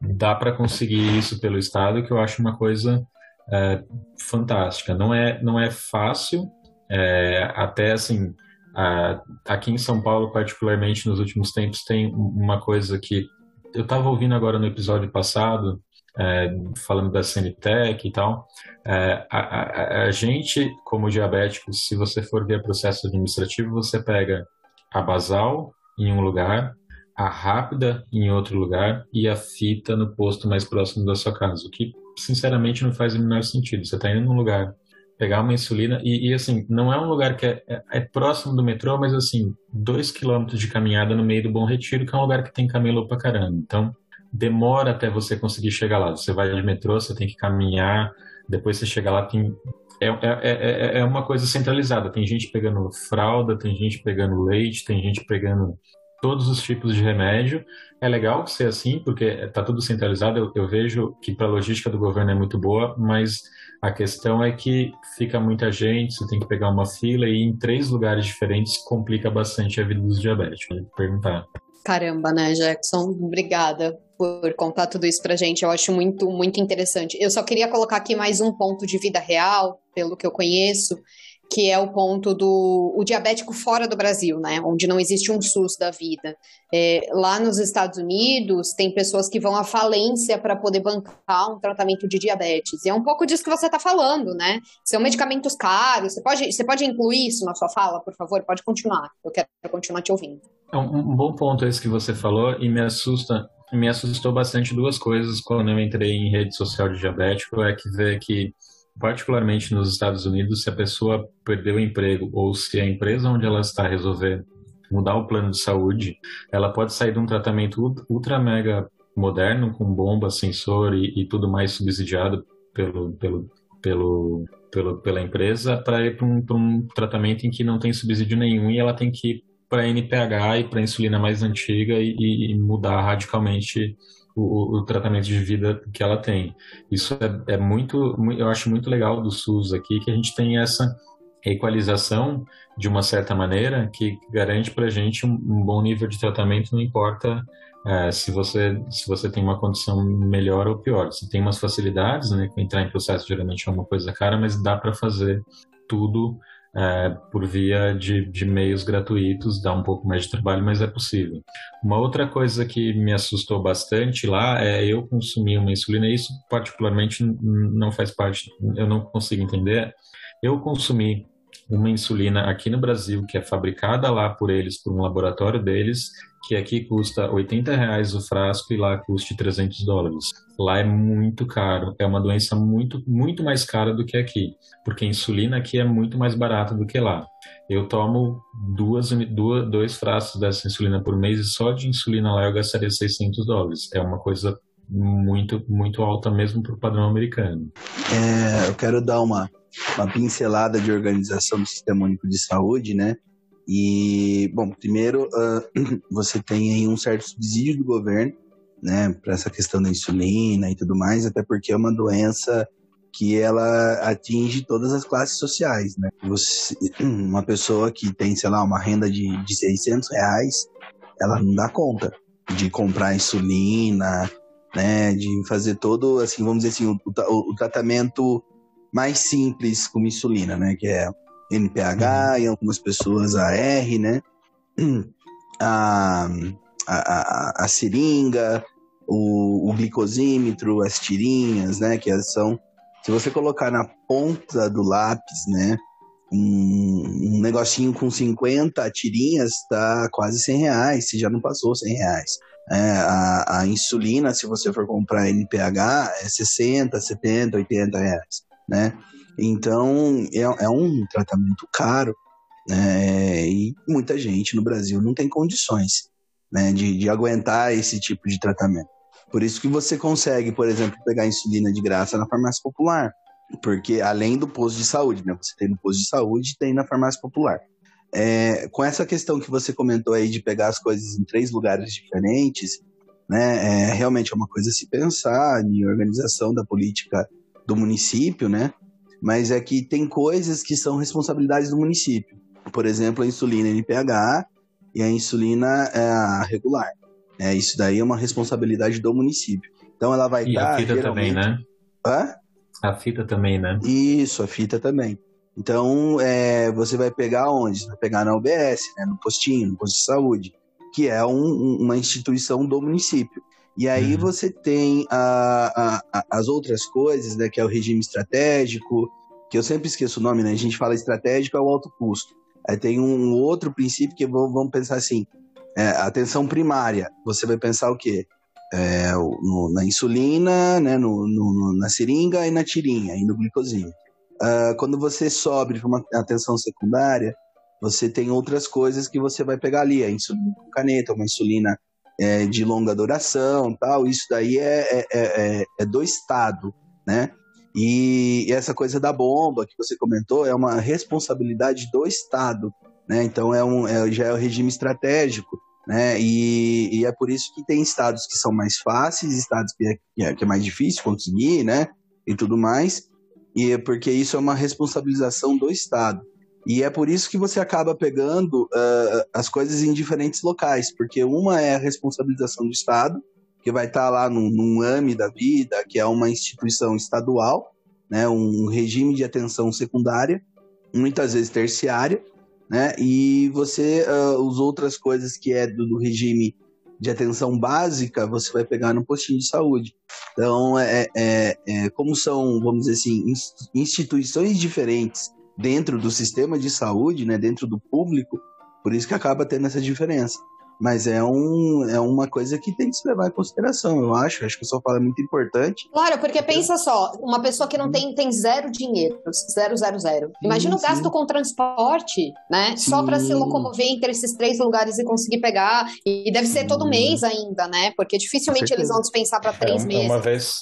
dá para conseguir isso pelo Estado, que eu acho uma coisa é, fantástica. Não é, não é fácil, é, até assim, a, aqui em São Paulo, particularmente nos últimos tempos, tem uma coisa que eu estava ouvindo agora no episódio passado, é, falando da Sanitec e tal, é, a, a, a, gente, como diabéticos, se você for ver processo administrativo, você pega a basal em um lugar, a rápida em outro lugar e a fita no posto mais próximo da sua casa, o que sinceramente não faz o menor sentido. Você está indo num lugar pegar uma insulina e, e, assim não é um lugar que é, é, é, próximo do metrô, mas assim dois quilômetros de caminhada no meio do Bom Retiro, que é um lugar que tem camelo pra caramba. Então demora até você conseguir chegar lá. Você vai de metrô, você tem que caminhar, depois você chega lá tem é, é, é, é uma coisa centralizada. Tem gente pegando fralda, tem gente pegando leite, tem gente pegando todos os tipos de remédio. É legal ser assim, porque está tudo centralizado. Eu, eu vejo que para a logística do governo é muito boa, mas a questão é que fica muita gente, você tem que pegar uma fila e em três lugares diferentes complica bastante a vida dos diabéticos. Vou perguntar. Caramba, né, Jackson? Obrigada por contar tudo isso pra gente. Eu acho muito, muito interessante. Eu só queria colocar aqui mais um ponto de vida real, pelo que eu conheço, que é o ponto do o diabético fora do Brasil, né? Onde não existe um SUS da vida. É, lá nos Estados Unidos, tem pessoas que vão à falência para poder bancar um tratamento de diabetes. E é um pouco disso que você está falando, né? São medicamentos caros. Você pode, você pode incluir isso na sua fala, por favor? Pode continuar. Eu quero continuar te ouvindo. É um, um bom ponto esse que você falou e me assusta me assustou bastante duas coisas quando eu entrei em rede social de diabético é que ver que particularmente nos Estados Unidos, se a pessoa perdeu o emprego ou se a empresa onde ela está resolver mudar o plano de saúde, ela pode sair de um tratamento ultra mega moderno com bomba, sensor e, e tudo mais subsidiado pelo, pelo, pelo, pelo pela empresa para ir para um, um tratamento em que não tem subsídio nenhum e ela tem que ir para NPH e para insulina mais antiga e, e mudar radicalmente o, o, tratamento de vida que ela tem. Isso é, é muito, eu acho muito legal do SUS aqui, que a gente tem essa equalização de uma certa maneira que garante para a gente um, um, bom nível de tratamento, não importa é, se você se você tem uma condição melhor ou pior. Você tem umas facilidades, né? Entrar em processo geralmente é uma coisa cara, mas dá para fazer tudo é, por via de, de meios gratuitos, dá um pouco mais de trabalho, mas é possível. Uma outra coisa que me assustou bastante lá é eu consumir uma insulina, e isso particularmente não faz parte, eu não consigo entender. Eu consumi uma insulina aqui no Brasil, que é fabricada lá por eles, por um laboratório deles, que aqui custa 80 reais o frasco e lá custa 300 dólares. Lá é muito caro, é uma doença muito, muito mais cara do que aqui, porque a insulina aqui é muito mais barata do que lá. Eu tomo duas, duas, dois frascos dessa insulina por mês e só de insulina lá eu gastaria 600 dólares. É uma coisa muito, muito alta mesmo para o padrão americano. É, eu quero dar uma, uma pincelada de organização do Sistema Único de Saúde, né? E, bom, primeiro, uh, você tem aí um certo subsídio do governo, né, para essa questão da insulina e tudo mais, até porque é uma doença que ela atinge todas as classes sociais, né? Você, uma pessoa que tem, sei lá, uma renda de, de 600 reais, ela não dá conta de comprar insulina, né, de fazer todo, assim, vamos dizer assim, o, o, o tratamento mais simples com insulina, né, que é NPH, em algumas pessoas AR, né? A, a, a, a seringa, o, o, glicosímetro, as tirinhas, né? Que são. Se você colocar na ponta do lápis, né? Um, um negocinho com 50 tirinhas tá quase 100 reais, se já não passou 100 reais. É, a, a, insulina, se você for comprar NPH, é 60, 70, 80 reais, né? Então, é, é um tratamento caro, né? E muita gente no Brasil não tem condições né, de, de aguentar esse tipo de tratamento. Por isso que você consegue, por exemplo, pegar insulina de graça na farmácia popular. Porque além do posto de saúde, né? Você tem no posto de saúde tem na farmácia popular. É, com essa questão que você comentou aí de pegar as coisas em três lugares diferentes, né? É, realmente é uma coisa a se pensar em organização da política do município, né? mas é que tem coisas que são responsabilidades do município. Por exemplo, a insulina NPH e a insulina é, regular. É, isso daí é uma responsabilidade do município. Então ela vai e dar. a fita geralmente... também, né? Hã? A fita também, né? Isso, a fita também. Então, é, você vai pegar onde? Você vai pegar na UBS, né, no postinho, no posto de saúde, que é um, uma instituição do município. E aí uhum. você tem a, a, as outras coisas, né, que é o regime estratégico, que eu sempre esqueço o nome, né? A gente fala estratégico é o alto custo. Aí tem um outro princípio que vamos pensar assim, é, atenção primária. Você vai pensar o quê? É, no, na insulina, né, no, no, na seringa e na tirinha, e no glicosímetro. Uh, quando você sobe para uma atenção secundária, você tem outras coisas que você vai pegar ali, a insulina com caneta, uma insulina é, de longa duração, tal. Isso daí é, é, é, é do Estado, né? E essa coisa da bomba que você comentou é uma responsabilidade do Estado, né? Então é um, é, já é o regime estratégico, né? E, e, é por isso que tem estados que são mais fáceis, estados que é, que é, é mais difícil conseguir, né? E tudo mais. E é porque isso é uma responsabilização do Estado. E é por isso que você acaba pegando uh, as coisas em diferentes locais, porque uma é a responsabilização do Estado, que vai estar tá lá num, num AME da vida, que é uma instituição estadual, né, um regime de atenção secundária, muitas vezes terciária, né? E você, uh, as outras coisas que é do, do, regime de atenção básica, você vai pegar no postinho de saúde. Então, é, é, é como são, vamos dizer assim, instituições diferentes dentro do sistema de saúde, né? Dentro do público, por isso que acaba tendo essa diferença. Mas é, um, é uma coisa que tem que se levar em consideração, eu acho. Acho que o senhor fala é muito importante. Claro, porque pensa só, uma pessoa que não tem, tem zero dinheiro, zero, zero, zero. Imagina sim, o gasto sim. com transporte, né? Sim. Só para se locomover entre esses três lugares e conseguir pegar. E deve ser todo mês ainda, né? Porque dificilmente eles vão dispensar para três é, meses. É uma vez,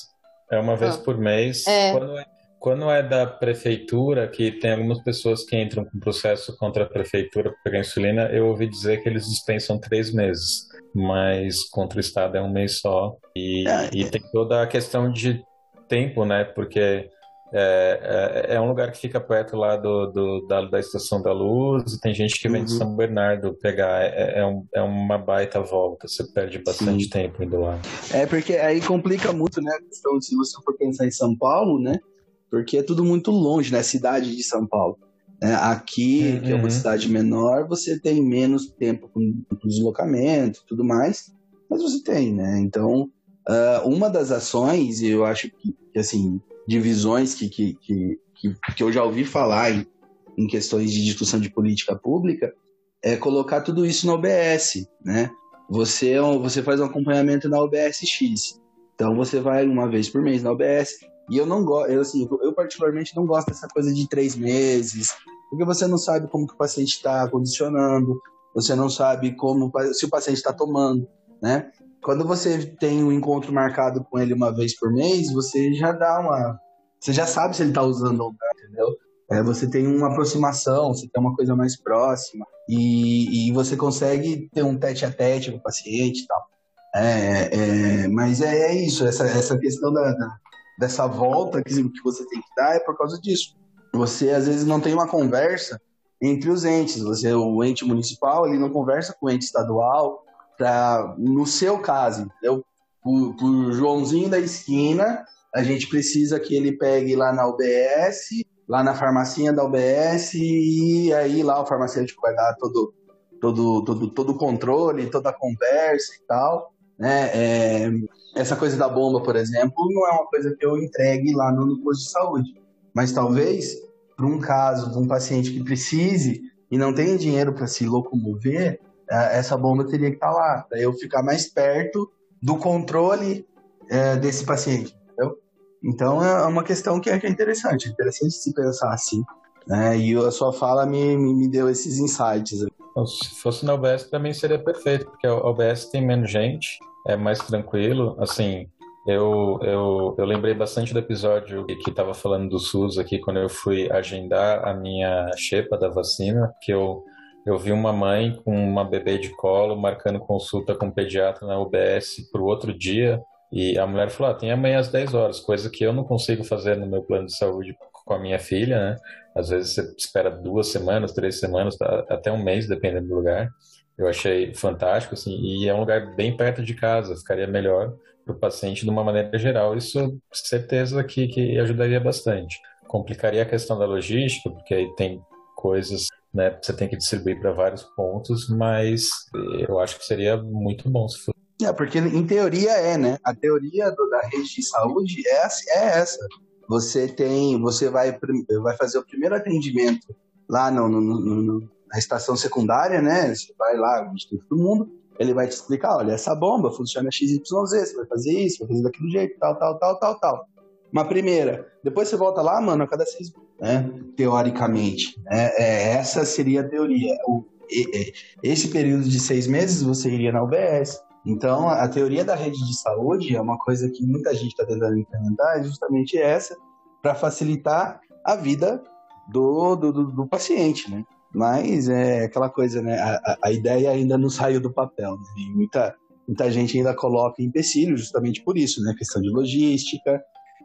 é uma vez ah. por mês. É. Quando, quando é da prefeitura, que tem algumas pessoas que entram com processo contra a prefeitura para pegar insulina, eu ouvi dizer que eles dispensam três meses, mas contra o Estado é um mês só. E, é, e tem toda a questão de tempo, né? Porque é, é, é, um lugar que fica perto lá do, do da, da, Estação da Luz, e tem gente que vem uhum. de São Bernardo pegar, é, é, um, é uma baita volta, você perde bastante Sim. tempo indo lá. É, porque aí complica muito, né, a questão, se você for pensar em São Paulo, né, porque é tudo muito longe, né? Cidade de São Paulo. É, aqui, uhum. que é uma cidade menor, você tem menos tempo com, deslocamento e tudo mais, mas você tem, né? Então, uh, uma das ações, eu acho que, que assim, divisões que, que, que, que, eu já ouvi falar em, em questões de discussão de política pública, é colocar tudo isso na OBS, né? Você, é você faz um acompanhamento na OBS X. Então você vai uma vez por mês na OBS, e eu não gosto, eu, assim, eu particularmente não gosto dessa coisa de três meses, porque você não sabe como que o paciente está condicionando, você não sabe como se o paciente está tomando, né? Quando você tem um encontro marcado com ele uma vez por mês, você já dá uma, você já sabe se ele está usando ou não, entendeu? É, você tem uma aproximação, você tem uma coisa mais próxima e, e você consegue ter um tete a tete com o paciente e tal. É, é, mas é, é, isso, essa, essa questão da, da, dessa volta que, que você tem que dar é por causa disso. Você às vezes não tem uma conversa entre os entes. Você, o ente municipal, ele não conversa com o ente estadual. Pra, no seu caso, eu, o Joãozinho da esquina, a gente precisa que ele pegue lá na UBS, lá na farmacinha da UBS, e aí lá o farmacêutico vai dar todo todo todo todo o controle, toda a conversa e tal, né? É, essa coisa da bomba, por exemplo, não é uma coisa que eu entregue lá no, posto de saúde. Mas talvez, para um caso de um paciente que precise e não tenha dinheiro para se locomover, é, essa bomba teria que estar tá lá, para eu ficar mais perto do controle é, desse paciente, entendeu? Então é uma questão que é, que é interessante, é interessante se pensar assim. Né? E a sua fala me, me, me deu esses insights. Se fosse na UBS também seria perfeito, porque a UBS tem menos gente, é mais tranquilo. Assim, eu, eu, eu lembrei bastante do episódio que estava falando do SUS aqui, quando eu fui agendar a minha xepa da vacina, que eu, eu vi uma mãe com uma bebê de colo marcando consulta com o pediatra na UBS para o outro dia. E a mulher falou: ah, tem amanhã às 10 horas, coisa que eu não consigo fazer no meu plano de saúde com a minha filha, né? Às vezes você espera duas semanas, três semanas, tá, até um mês, dependendo do lugar. Eu achei fantástico, assim, e é um lugar bem perto de casa, ficaria melhor para o paciente de uma maneira geral. Isso, certeza que, que ajudaria bastante. Complicaria a questão da logística, porque aí tem coisas, né, você tem que distribuir para vários pontos, mas eu acho que seria muito bom se fosse. É, porque em teoria é, né? A teoria do, da rede de saúde é, é essa. Você tem, você vai, vai fazer o primeiro atendimento lá no, no, no na estação secundária, né? Você vai lá, o Instituto do Mundo, ele vai te explicar, olha, essa bomba funciona XYZ, você vai fazer isso, vai fazer daquele jeito, tal, tal, tal, tal, tal. Uma primeira. Depois você volta lá, mano, a cada seis né? Teoricamente. Né? É, essa seria a teoria. O, esse período de seis meses você iria na UBS. Então, a teoria da rede de saúde é uma coisa que muita gente está tentando implementar, é justamente essa, para facilitar a vida do, do, do, do paciente, né? Mas é aquela coisa, né? A, a ideia ainda não saiu do papel, né? E muita, muita gente ainda coloca empecilho justamente por isso, né? Questão de logística.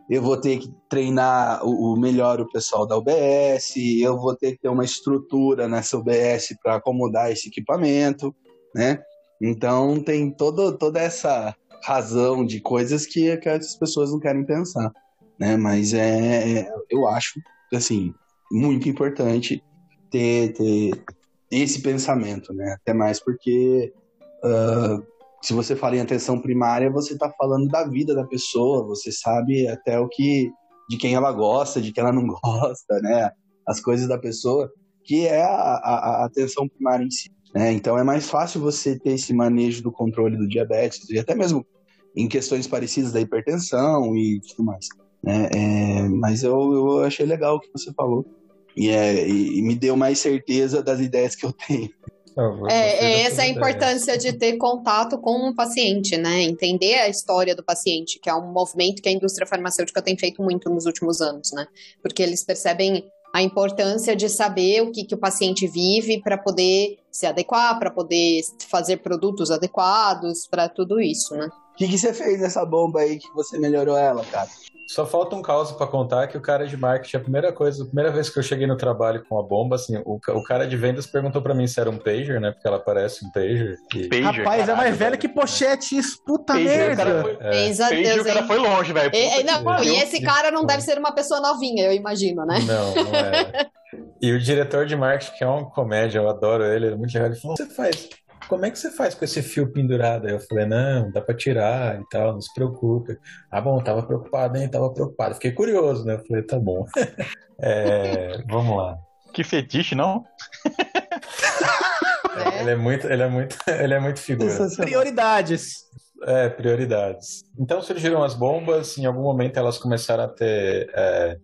Eu vou ter que treinar o, o melhor o pessoal da UBS, eu vou ter que ter uma estrutura nessa UBS para acomodar esse equipamento, né? Então tem todo, toda essa razão de coisas que, que as pessoas não querem pensar, né? Mas é, eu acho, assim, muito importante ter, ter esse pensamento, né? Até mais porque uh, se você fala em atenção primária, você está falando da vida da pessoa, você sabe até o que de quem ela gosta, de quem ela não gosta, né? As coisas da pessoa, que é a, a, a atenção primária em si. Né? Então é mais fácil você ter esse manejo do controle do diabetes e até mesmo em questões parecidas da hipertensão e tudo mais. Né? É, mas eu, eu achei legal o que você falou e, é, e, e me deu mais certeza das ideias que eu tenho. É, é essa é a importância de ter contato com o paciente, né? Entender a história do paciente, que é um movimento que a indústria farmacêutica tem feito muito nos últimos anos, né? Porque eles percebem a importância de saber o que, que o paciente vive para poder se adequar, para poder fazer produtos adequados, para tudo isso, né? O que, que você fez nessa bomba aí que você melhorou ela, cara? Só falta um caso para contar que o cara de marketing, a primeira coisa, a primeira vez que eu cheguei no trabalho com a bomba, assim, o, o cara de vendas perguntou para mim se era um pager, né? Porque ela parece um pager. E... Pager Rapaz, caralho, é mais velho que pochete, isso, puta pager, merda. Foi, é. pager, o cara foi longe, velho. E, não, e esse cara não deve ser uma pessoa novinha, eu imagino, né? Não, não é. e o diretor de marketing, que é uma comédia, eu adoro ele, ele é muito legal, ele falou, você faz como é que você faz com esse fio pendurado? Aí eu falei, não, dá pra tirar e tal, não se preocupe. Ah, bom, tava preocupado, hein? Tava preocupado. Fiquei curioso, né? Eu falei, tá bom. é, vamos lá. Que fetiche, não? É. Ele é muito, ele é muito, ele é muito figura. Prioridades. É, prioridades. Então surgiram as bombas, em algum momento elas começaram a ter é,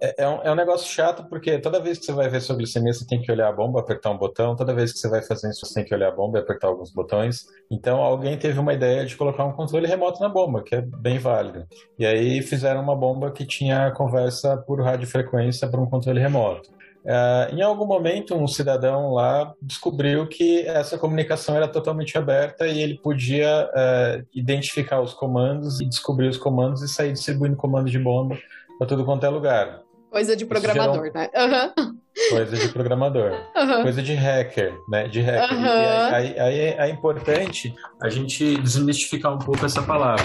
é, é, um, é um negócio chato porque toda vez que você vai ver sua glicemia, você tem que olhar a bomba, apertar um botão. Toda vez que você vai fazer isso, você tem que olhar a bomba e apertar alguns botões. Então, alguém teve uma ideia de colocar um controle remoto na bomba, que é bem válido. E aí fizeram uma bomba que tinha conversa por radiofrequência para um controle remoto. Uh, em algum momento, um cidadão lá descobriu que essa comunicação era totalmente aberta e ele podia uh, identificar os comandos e descobrir os comandos e sair distribuindo comandos de bomba para tudo quanto é lugar. Coisa de programador, né? Uhum. Coisa de programador. Uhum. Coisa de hacker, né? De hacker. Uhum. E aí, aí, é importante a gente desmistificar um pouco essa palavra.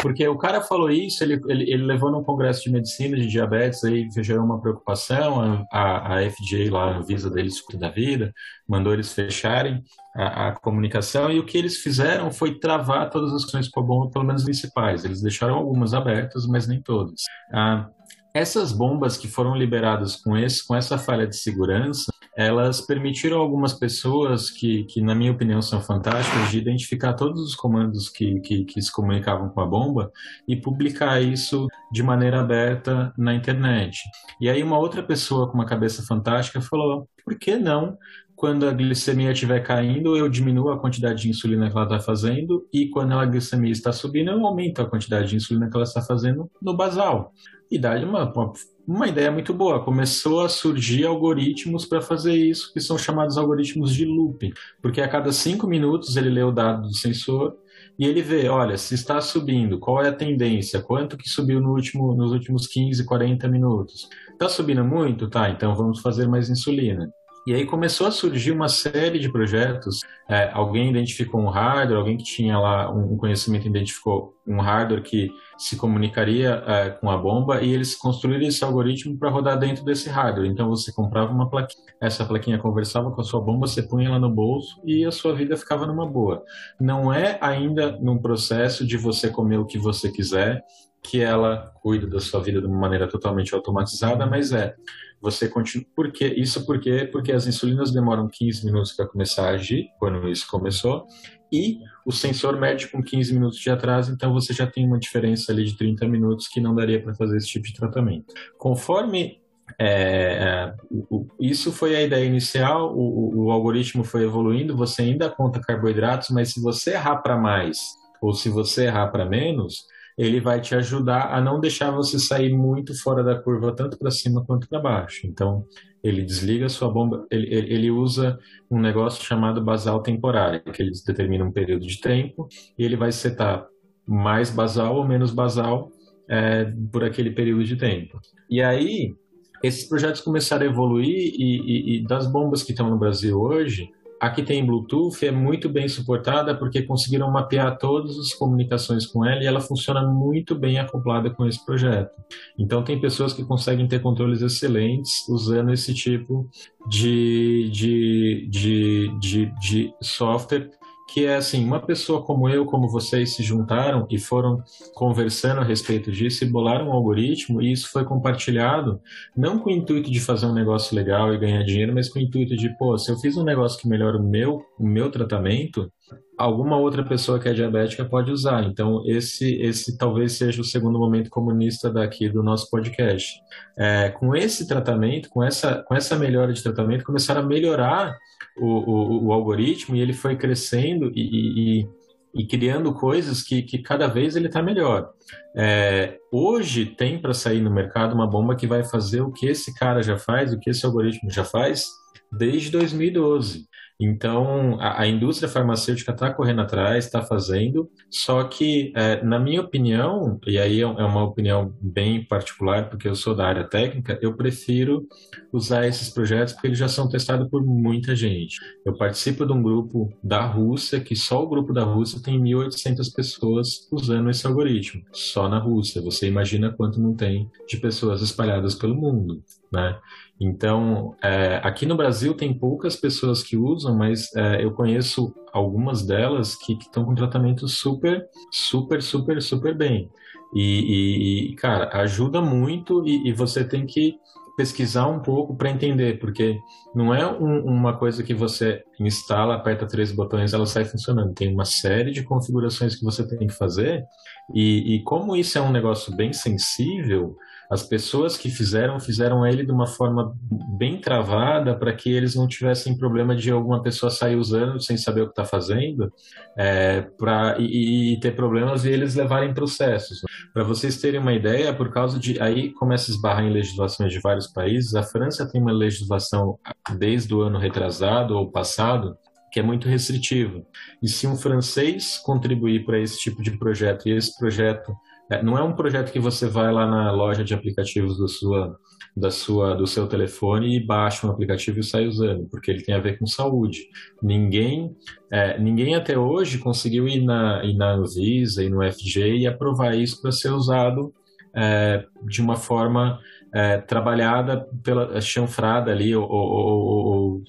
Porque o cara falou isso, ele, ele, ele levou num congresso de medicina de diabetes, aí gerou uma preocupação, a, a FDA lá, a Visa deles da vida, mandou eles fecharem a, a, comunicação e o que eles fizeram foi travar todas as questões com a bomba, pelo menos principais. Eles deixaram algumas abertas, mas nem todas. Ah, essas bombas que foram liberadas com, esse, com essa falha de segurança, elas permitiram algumas pessoas que, que, na minha opinião, são fantásticas, de identificar todos os comandos que, que, que se comunicavam com a bomba e publicar isso de maneira aberta na internet. E aí uma outra pessoa com uma cabeça fantástica falou, por que não quando a glicemia estiver caindo, eu diminuo a quantidade de insulina que ela está fazendo, e quando a glicemia está subindo, eu aumento a quantidade de insulina que ela está fazendo no basal. E dá uma, uma, ideia muito boa. Começou a surgir algoritmos para fazer isso, que são chamados algoritmos de looping, porque a cada cinco minutos ele lê o dado do sensor e ele vê, olha, se está subindo, qual é a tendência, quanto que subiu no último, nos últimos 15, 40 minutos. Está subindo muito? Tá, então vamos fazer mais insulina. E aí começou a surgir uma série de projetos. É, alguém identificou um hardware, alguém que tinha lá um conhecimento identificou um hardware que se comunicaria é, com a bomba e eles construíram esse algoritmo para rodar dentro desse hardware. Então você comprava uma plaquinha, essa plaquinha conversava com a sua bomba, você punha ela no bolso e a sua vida ficava numa boa. Não é ainda num processo de você comer o que você quiser, que ela cuida da sua vida de uma maneira totalmente automatizada, mas é você continua. Por quê? Isso porque, porque as insulinas demoram 15 minutos para começar a agir, quando isso começou, e o sensor mede com 15 minutos de atraso, então você já tem uma diferença ali de 30 minutos que não daria para fazer esse tipo de tratamento. Conforme é, é isso foi a ideia inicial, o, o, algoritmo foi evoluindo, você ainda conta carboidratos, mas se você errar para mais ou se você errar para menos, ele vai te ajudar a não deixar você sair muito fora da curva, tanto para cima quanto para baixo. Então, ele desliga a sua bomba, ele, ele usa um negócio chamado basal temporário, que ele determina um período de tempo e ele vai setar mais basal ou menos basal é, por aquele período de tempo. E aí, esses projetos começaram a evoluir e, e, e das bombas que estão no Brasil hoje, a que tem Bluetooth é muito bem suportada porque conseguiram mapear todas as comunicações com ela e ela funciona muito bem acoplada com esse projeto. Então, tem pessoas que conseguem ter controles excelentes usando esse tipo de, de, de, de, de software que é assim, uma pessoa como eu, como vocês se juntaram e foram conversando a respeito disso e bolaram um algoritmo e isso foi compartilhado, não com o intuito de fazer um negócio legal e ganhar dinheiro, mas com o intuito de, pô, se eu fiz um negócio que melhora o meu, o meu tratamento, alguma outra pessoa que é diabética pode usar. Então, esse, esse talvez seja o segundo momento comunista daqui do nosso podcast. É, com esse tratamento, com essa, com essa melhora de tratamento, começaram a melhorar o, o, o algoritmo e ele foi crescendo e, e, e criando coisas que, que cada vez ele está melhor. É, hoje tem para sair no mercado uma bomba que vai fazer o que esse cara já faz, o que esse algoritmo já faz desde 2012. Então, a, a indústria farmacêutica está correndo atrás, está fazendo, só que, é, na minha opinião, e aí é, é uma opinião bem particular, porque eu sou da área técnica, eu prefiro usar esses projetos porque eles já são testados por muita gente. Eu participo de um grupo da Rússia, que só o grupo da Rússia tem 1.800 pessoas usando esse algoritmo, só na Rússia. Você imagina quanto não tem de pessoas espalhadas pelo mundo, né? Então, é, aqui no Brasil tem poucas pessoas que usam, mas é, eu conheço algumas delas que estão com tratamento super, super, super, super bem. E, e cara, ajuda muito e, e, você tem que pesquisar um pouco para entender, porque não é um, uma coisa que você instala, aperta três botões ela sai funcionando. Tem uma série de configurações que você tem que fazer. E, e como isso é um negócio bem sensível, as pessoas que fizeram, fizeram ele de uma forma bem travada para que eles não tivessem problema de alguma pessoa sair usando sem saber o que está fazendo é, pra, e, e, ter problemas e eles levarem processos. Para vocês terem uma ideia, por causa de. Aí começa a esbarrar em legislações de vários países. A França tem uma legislação desde o ano retrasado ou passado que é muito restritiva. E se um francês contribuir para esse tipo de projeto e esse projeto não é um projeto que você vai lá na loja de aplicativos do, sua, da sua, do seu telefone e baixa um aplicativo e sai usando, porque ele tem a ver com saúde. Ninguém, é, ninguém até hoje conseguiu ir na, ir na Anvisa e no FG e aprovar isso para ser usado é, de uma forma é, trabalhada pela chanfrada ali ou,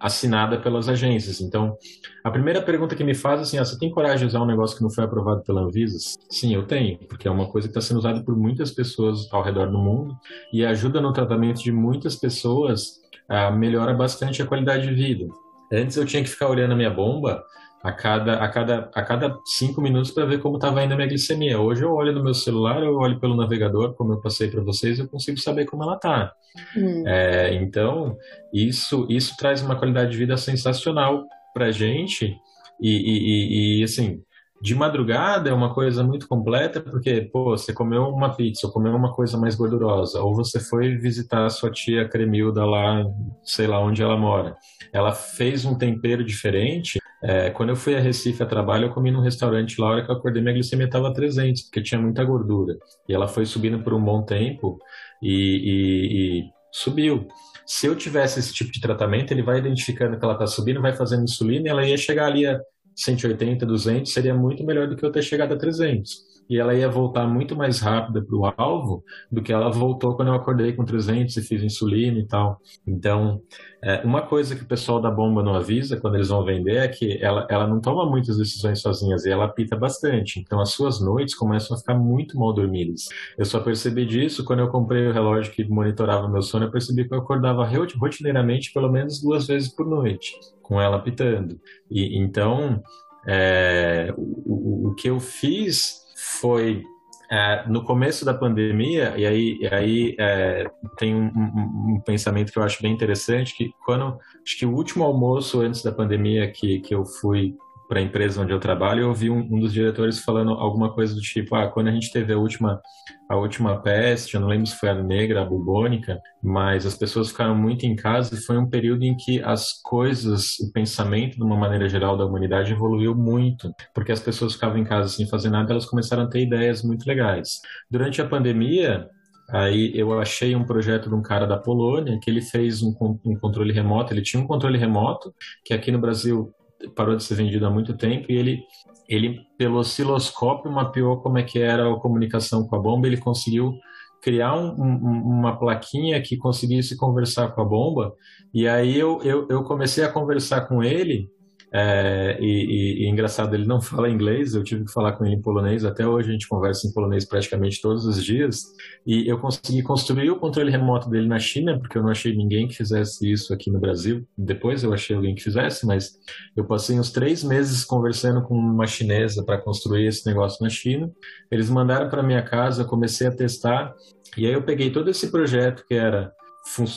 assinada pelas agências. Então, a primeira pergunta que me faz é assim: ah, você tem coragem de usar um negócio que não foi aprovado pela Anvisa? Sim, eu tenho, porque é uma coisa que está sendo usada por muitas pessoas ao redor do mundo e ajuda no tratamento de muitas pessoas, ah, melhora bastante a qualidade de vida. Antes eu tinha que ficar olhando a minha bomba a cada, a cada, a cada cinco minutos para ver como estava indo a minha glicemia. Hoje eu olho no meu celular, eu olho pelo navegador, como eu passei para vocês, eu consigo saber como ela está. Hum. É, então, isso, isso traz uma qualidade de vida sensacional para a gente. E, e, e, assim, de madrugada é uma coisa muito completa, porque, pô, você comeu uma pizza, ou comeu uma coisa mais gordurosa, ou você foi visitar a sua tia Cremilda lá, sei lá onde ela mora. Ela fez um tempero diferente. É, quando eu fui a Recife a trabalho, eu comi num restaurante lá, a hora que eu acordei, minha glicemia estava 300, porque tinha muita gordura. E ela foi subindo por um bom tempo e, e, e subiu. Se eu tivesse esse tipo de tratamento, ele vai identificando que ela está subindo, vai fazendo insulina e ela ia chegar ali a 180, 200, seria muito melhor do que eu ter chegado a 300. E ela ia voltar muito mais rápida para o alvo do que ela voltou quando eu acordei com 300 e fiz insulina e tal. Então, é, uma coisa que o pessoal da bomba não avisa quando eles vão vender é que ela, ela não toma muitas decisões sozinhas e ela apita bastante. Então, as suas noites começam a ficar muito mal dormidas. Eu só percebi disso quando eu comprei o relógio que monitorava meu sono. Eu percebi que eu acordava rotineiramente pelo menos duas vezes por noite com ela apitando. E então, é, o, o, que eu fiz foi é, no começo da pandemia, e aí, e aí é, tem um, um, um, pensamento que eu acho bem interessante, que quando, acho que o último almoço antes da pandemia que, que eu fui para a empresa onde eu trabalho, eu ouvi um, um, dos diretores falando alguma coisa do tipo, ah, quando a gente teve a última, a última peste, eu não lembro se foi a negra, a bubônica, mas as pessoas ficaram muito em casa e foi um período em que as coisas, o pensamento de uma maneira geral da humanidade evoluiu muito, porque as pessoas ficavam em casa sem fazer nada, elas começaram a ter ideias muito legais. Durante a pandemia, Aí eu achei um projeto de um cara da Polônia que ele fez um, um controle remoto. Ele tinha um controle remoto que aqui no Brasil parou de ser vendido há muito tempo e ele ele pelo osciloscópio mapeou como é que era a comunicação com a bomba. Ele conseguiu criar um, um, uma plaquinha que conseguisse conversar com a bomba. E aí eu, eu, eu comecei a conversar com ele é, e, e, e, engraçado, ele não fala inglês, eu tive que falar com ele em polonês, até hoje a gente conversa em polonês praticamente todos os dias, e eu consegui construir o controle remoto dele na China, porque eu não achei ninguém que fizesse isso aqui no Brasil, depois eu achei alguém que fizesse, mas eu passei uns três meses conversando com uma chinesa para construir esse negócio na China, eles mandaram para minha casa, eu comecei a testar, e aí eu peguei todo esse projeto que era é, é,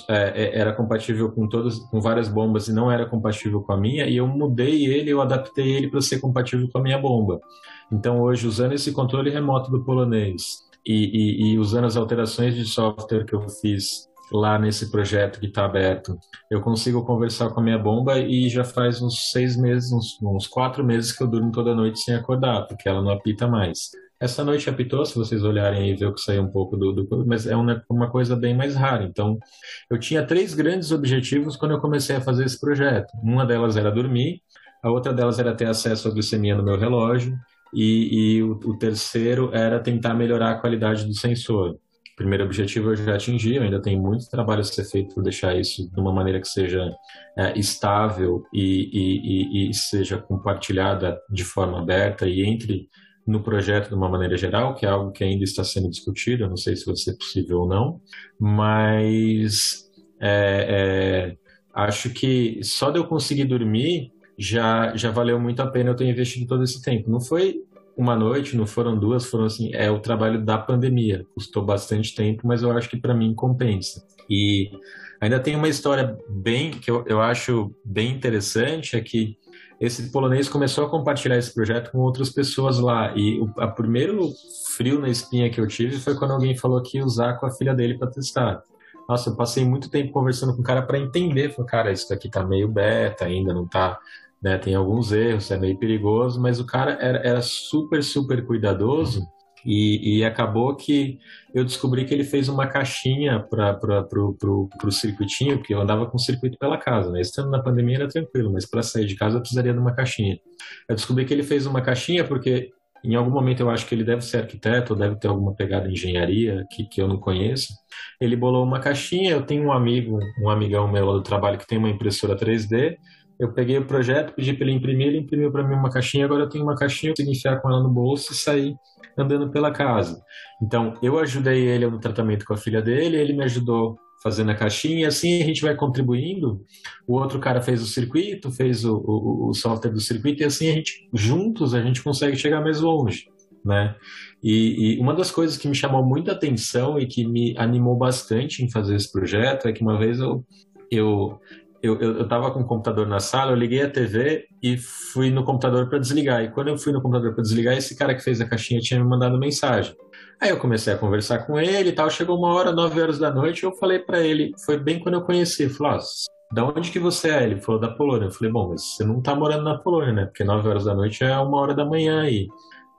era compatível com todas, com várias bombas e não era compatível com a minha, e eu mudei ele, eu adaptei ele para ser compatível com a minha bomba. Então hoje, usando esse controle remoto do polonês e, e, e usando as alterações de software que eu fiz lá nesse projeto que está aberto, eu consigo conversar com a minha bomba e já faz uns seis meses, uns, uns quatro meses que eu durmo toda noite sem acordar, porque ela não apita mais. Essa noite apitou, se vocês olharem e ver o que saiu um pouco do, do mas é uma, uma coisa bem mais rara. Então, eu tinha três grandes objetivos quando eu comecei a fazer esse projeto. Uma delas era dormir, a outra delas era ter acesso à glicemia no meu relógio, e, e o, o, terceiro era tentar melhorar a qualidade do sensor. O primeiro objetivo eu já atingi, eu ainda tenho muito trabalho a ser feito para deixar isso de uma maneira que seja é, estável e, e, e, seja compartilhada de forma aberta e entre no projeto de uma maneira geral, que é algo que ainda está sendo discutido, não sei se vai ser possível ou não, mas é, é, acho que só de eu conseguir dormir já, já valeu muito a pena eu ter investido todo esse tempo. Não foi uma noite, não foram duas, foram assim, é o trabalho da pandemia. Custou bastante tempo, mas eu acho que para mim compensa. E ainda tem uma história bem que eu, eu acho bem interessante, é que esse polonês começou a compartilhar esse projeto com outras pessoas lá. E o a primeiro frio na espinha que eu tive foi quando alguém falou que ia usar com a filha dele para testar. Nossa, eu passei muito tempo conversando com o cara para entender. Falei, cara, isso daqui tá meio beta ainda, não tá. Né, tem alguns erros, é meio perigoso, mas o cara era, era super, super cuidadoso. E, e, acabou que eu descobri que ele fez uma caixinha para o circuitinho, porque eu andava com o circuito pela casa, né? Estando na pandemia era tranquilo, mas para sair de casa eu precisaria de uma caixinha. Eu descobri que ele fez uma caixinha porque em algum momento eu acho que ele deve ser arquiteto, deve ter alguma pegada em engenharia que, que eu não conheço. Ele bolou uma caixinha. Eu tenho um amigo, um amigão meu lá do trabalho que tem uma impressora 3D. Eu peguei o projeto, pedi para ele imprimir, ele imprimiu para mim uma caixinha. Agora eu tenho uma caixinha, eu consigo enfiar com ela no bolso e sair andando pela casa. Então, eu ajudei ele no tratamento com a filha dele, ele me ajudou fazendo a caixinha, e assim a gente vai contribuindo. O outro cara fez o circuito, fez o, o, o, software do circuito, e assim a gente, juntos, a gente consegue chegar mais longe, né? E, e uma das coisas que me chamou muita atenção e que me animou bastante em fazer esse projeto é que uma vez eu, eu eu, eu, eu tava com o computador na sala, eu liguei a TV e fui no computador para desligar. E quando eu fui no computador para desligar, esse cara que fez a caixinha tinha me mandado mensagem. Aí eu comecei a conversar com ele e tal. Chegou uma hora, nove horas da noite, eu falei para ele, foi bem quando eu conheci, falou, ah, da onde que você é? Ele falou, da Polônia. Eu falei, bom, mas você não tá morando na Polônia, né? Porque nove horas da noite é uma hora da manhã aí.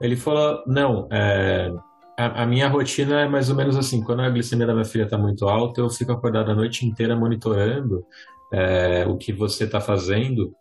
Ele falou, não, é, a, a, minha rotina é mais ou menos assim, quando a glicemia da minha filha está muito alta, eu fico acordado a noite inteira monitorando é, o que você está fazendo,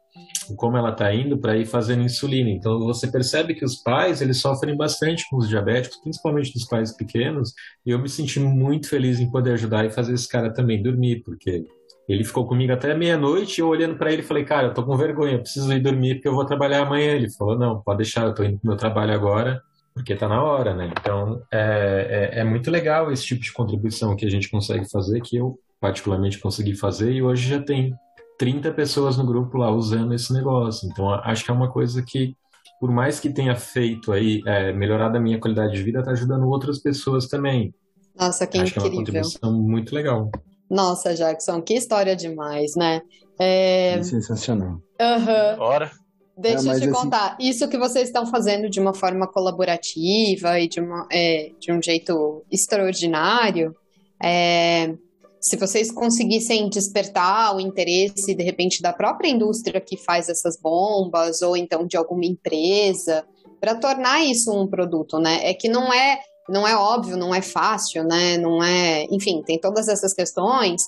como ela está indo para ir fazendo insulina. Então você percebe que os pais eles sofrem bastante com os diabéticos, principalmente dos pais pequenos. E eu me senti muito feliz em poder ajudar e fazer esse cara também dormir, porque ele ficou comigo até meia-noite. Eu olhando para ele falei, cara, eu tô com vergonha, preciso ir dormir porque eu vou trabalhar amanhã. Ele falou, não, pode deixar, eu tô indo pro meu trabalho agora porque está na hora, né? Então é, é, é, muito legal esse tipo de contribuição que a gente consegue fazer, que eu particularmente consegui fazer, e hoje já tem 30 pessoas no grupo lá usando esse negócio. Então, acho que é uma coisa que, por mais que tenha feito aí, é, melhorado a minha qualidade de vida, está ajudando outras pessoas também. Nossa, que acho incrível. que é uma contribuição muito legal. Nossa, Jackson, que história demais, né? É... é sensacional. Uhum. Bora. Deixa é, eu te assim... contar. Isso que vocês estão fazendo de uma forma colaborativa e de, uma, é, de um jeito extraordinário, é, se vocês conseguissem despertar o interesse, de repente, da própria indústria que faz essas bombas, ou então de alguma empresa, para tornar isso um produto, né? É que não é não é óbvio, não é fácil, né? Não é, enfim, tem todas essas questões,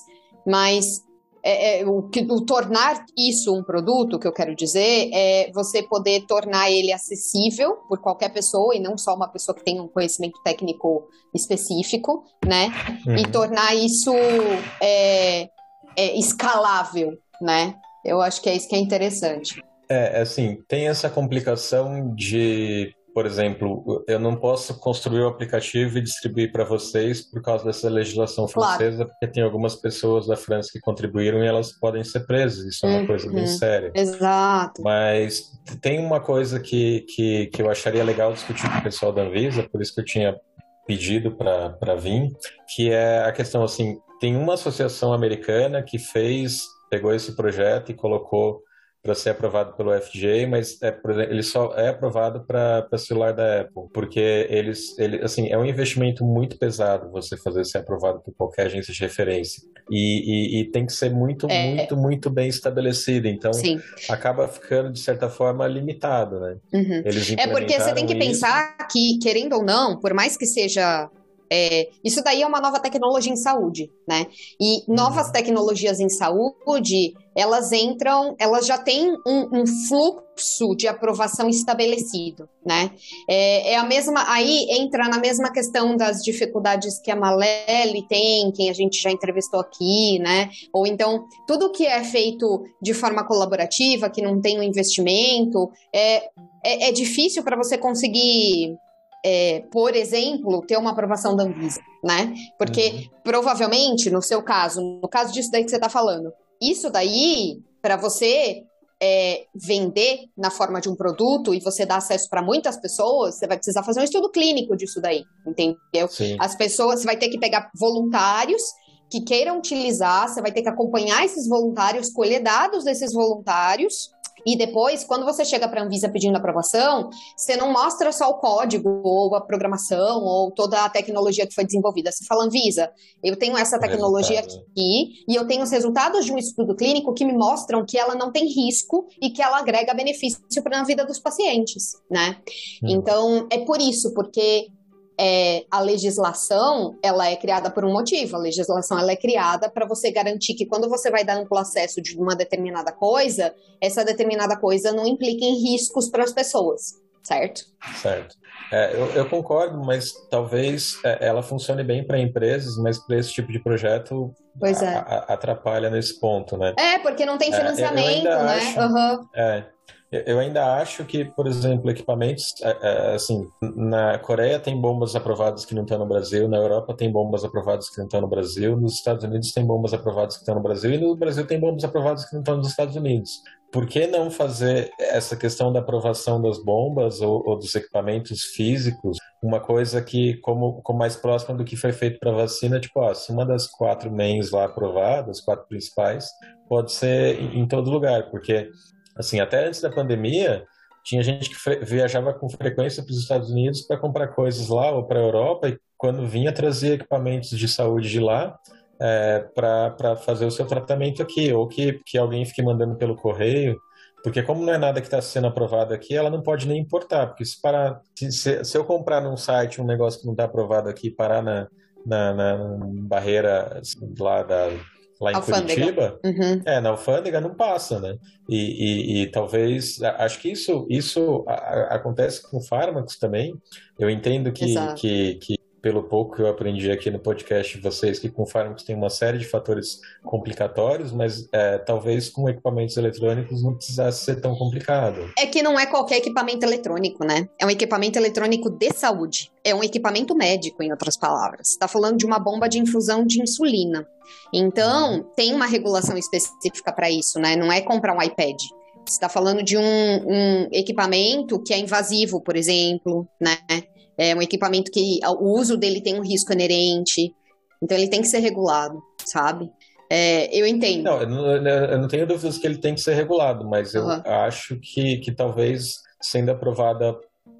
mas é, é, o, que, o tornar isso um produto, que eu quero dizer, é você poder tornar ele acessível por qualquer pessoa e não só uma pessoa que tem um conhecimento técnico específico, né? Uhum. E tornar isso é, é, escalável, né? Eu acho que é isso que é interessante. É, assim, tem essa complicação de por exemplo, eu não posso construir o aplicativo e distribuir para vocês por causa dessa legislação francesa, claro. porque tem algumas pessoas da França que contribuíram e elas podem ser presas. Isso é uma uhum. coisa bem uhum. séria. Exato. Mas tem uma coisa que, que, que eu acharia legal discutir com o pessoal da Anvisa, por isso que eu tinha pedido para vir, que é a questão assim, tem uma associação americana que fez, pegou esse projeto e colocou para ser aprovado pelo FJ, mas é, por exemplo, ele só é aprovado para celular da Apple, porque eles, ele, assim, é um investimento muito pesado você fazer ser aprovado por qualquer agência de referência. E, e, e tem que ser muito, é. muito, muito bem estabelecido. Então, Sim. acaba ficando, de certa forma, limitado, né? Uhum. é porque você tem que isso. pensar que, querendo ou não, por mais que seja é, isso daí é uma nova tecnologia em saúde, né? E novas uhum. tecnologias em saúde, elas entram, elas já têm um, um fluxo de aprovação estabelecido, né? É, é, a mesma, aí entra na mesma questão das dificuldades que a Malele tem, quem a gente já entrevistou aqui, né? Ou então, tudo que é feito de forma colaborativa, que não tem um investimento, é, é, é difícil para você conseguir é, por exemplo, ter uma aprovação da Anvisa, né? Porque uhum. provavelmente, no seu caso, no caso disso daí que você está falando, isso daí, para você é, vender na forma de um produto e você dar acesso para muitas pessoas, você vai precisar fazer um estudo clínico disso daí, entendeu? Sim. As pessoas, você vai ter que pegar voluntários que queiram utilizar, você vai ter que acompanhar esses voluntários, colher dados desses voluntários e depois, quando você chega para a Anvisa pedindo aprovação, você não mostra só o código, ou a programação, ou toda a tecnologia que foi desenvolvida. Você fala, Anvisa, eu tenho essa tecnologia aqui, e eu tenho os resultados de um estudo clínico que me mostram que ela não tem risco e que ela agrega benefício para a vida dos pacientes, né? Hum. Então, é por isso, porque é, a legislação ela é criada por um motivo. A legislação ela é criada para você garantir que quando você vai dar amplo acesso de uma determinada coisa, essa determinada coisa não implique em riscos para as pessoas, certo? Certo. É, eu, eu, concordo, mas talvez é, ela funcione bem para empresas, mas para esse tipo de projeto é. a, atrapalha nesse ponto, né? É, porque não tem financiamento, é, né? Acho, uhum. É, eu ainda acho que, por exemplo, equipamentos, é, é, assim, na Coreia tem bombas aprovadas que não estão no Brasil, na Europa tem bombas aprovadas que não estão no Brasil, nos Estados Unidos tem bombas aprovadas que estão no Brasil e no Brasil tem bombas aprovadas que não estão nos Estados Unidos. Por que não fazer essa questão da aprovação das bombas ou, ou dos equipamentos físicos uma coisa que, como, como mais próxima do que foi feito para vacina, tipo, ó, se uma das quatro mains lá aprovadas, quatro principais, pode ser em todo lugar, porque Assim, até antes da pandemia, tinha gente que viajava com frequência para os Estados Unidos para comprar coisas lá ou para a Europa e quando vinha trazia equipamentos de saúde de lá é, para fazer o seu tratamento aqui ou que, que alguém fique mandando pelo correio. Porque como não é nada que está sendo aprovado aqui, ela não pode nem importar, porque se, parar, se, se eu comprar num site um negócio que não está aprovado aqui parar na, na, na barreira lá da lá em alfândega. Curitiba, uhum. é, na alfândega não passa, né? E, e, e talvez, acho que isso, isso a, a, acontece com fármacos também. Eu entendo que, que, que, pelo pouco que eu aprendi aqui no podcast de vocês, que com fármacos tem uma série de fatores complicatórios, mas é, talvez com equipamentos eletrônicos não precisasse ser tão complicado. É que não é qualquer equipamento eletrônico, né? É um equipamento eletrônico de saúde. É um equipamento médico, em outras palavras. Está falando de uma bomba de infusão de insulina. Então, tem uma regulação específica para isso, né? Não é comprar um iPad. Você está falando de um, um, equipamento que é invasivo, por exemplo, né? É um equipamento que o uso dele tem um risco inerente. Então ele tem que ser regulado, sabe? É, eu entendo. Não, eu não, eu não, tenho dúvidas que ele tem que ser regulado, mas eu uhum. acho que, que talvez sendo aprovada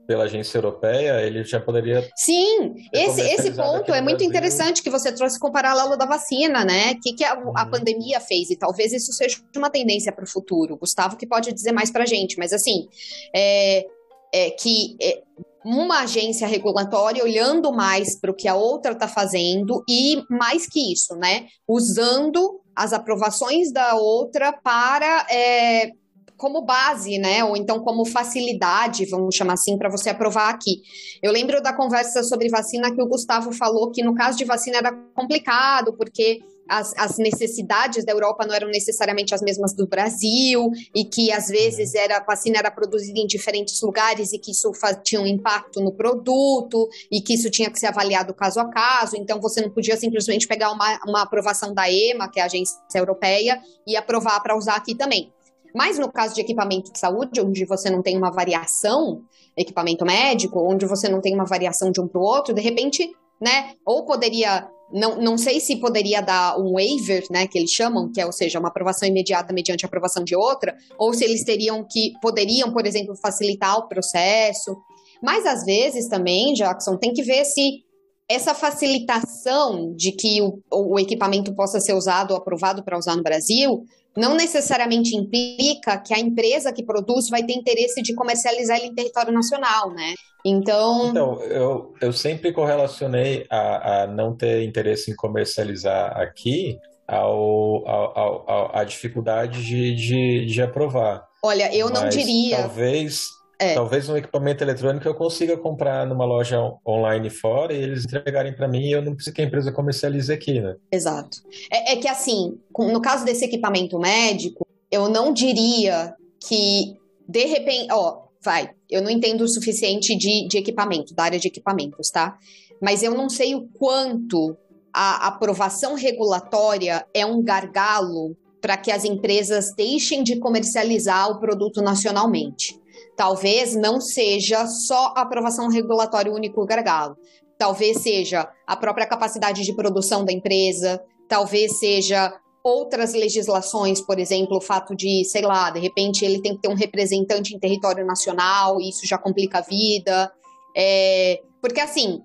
pela agência europeia, ele já poderia. Sim, esse, esse ponto é muito Brasil. interessante que você trouxe com o paralelo da vacina, né? O que, que a, a uhum. pandemia fez? E talvez isso seja uma tendência para o futuro. Gustavo que pode dizer mais para gente, mas assim, é, é que é, uma agência regulatória olhando mais para o que a outra está fazendo e mais que isso, né? Usando as aprovações da outra para é, como base, né? Ou então como facilidade, vamos chamar assim, para você aprovar aqui. Eu lembro da conversa sobre vacina que o Gustavo falou que no caso de vacina era complicado, porque as, as, necessidades da Europa não eram necessariamente as mesmas do Brasil e que às vezes uhum. era, a vacina era produzida em diferentes lugares e que isso tinha um impacto no produto e que isso tinha que ser avaliado caso a caso. Então você não podia simplesmente pegar uma, uma aprovação da EMA, que é a agência europeia, e aprovar para usar aqui também. Mas no caso de equipamento de saúde, onde você não tem uma variação, equipamento médico, onde você não tem uma variação de um para o outro, de repente, né? Ou poderia não, não sei se poderia dar um waiver, né, que eles chamam, que é, ou seja, uma aprovação imediata mediante aprovação de outra, ou se eles teriam que, poderiam, por exemplo, facilitar o processo. Mas às vezes também, Jackson, tem que ver se essa facilitação de que o, o equipamento possa ser usado ou aprovado para usar no Brasil não necessariamente implica que a empresa que produz vai ter interesse de comercializar ele em território nacional, né? Então. Então, eu, eu sempre correlacionei a, a não ter interesse em comercializar aqui ao, ao, ao, a dificuldade de, de, de aprovar. Olha, eu Mas não diria. Talvez é. Talvez um equipamento eletrônico eu consiga comprar numa loja online fora e eles entregarem para mim e eu não preciso que a empresa comercialize aqui, né? Exato. É, é, que assim, no caso desse equipamento médico, eu não diria que de repente, ó, vai, eu não entendo o suficiente de, de equipamento, da área de equipamentos, tá? Mas eu não sei o quanto a aprovação regulatória é um gargalo para que as empresas deixem de comercializar o produto nacionalmente. Talvez não seja só a aprovação regulatória único gargalo. Talvez seja a própria capacidade de produção da empresa, talvez seja outras legislações, por exemplo, o fato de, sei lá, de repente ele tem que ter um representante em território nacional, isso já complica a vida. É, porque, assim,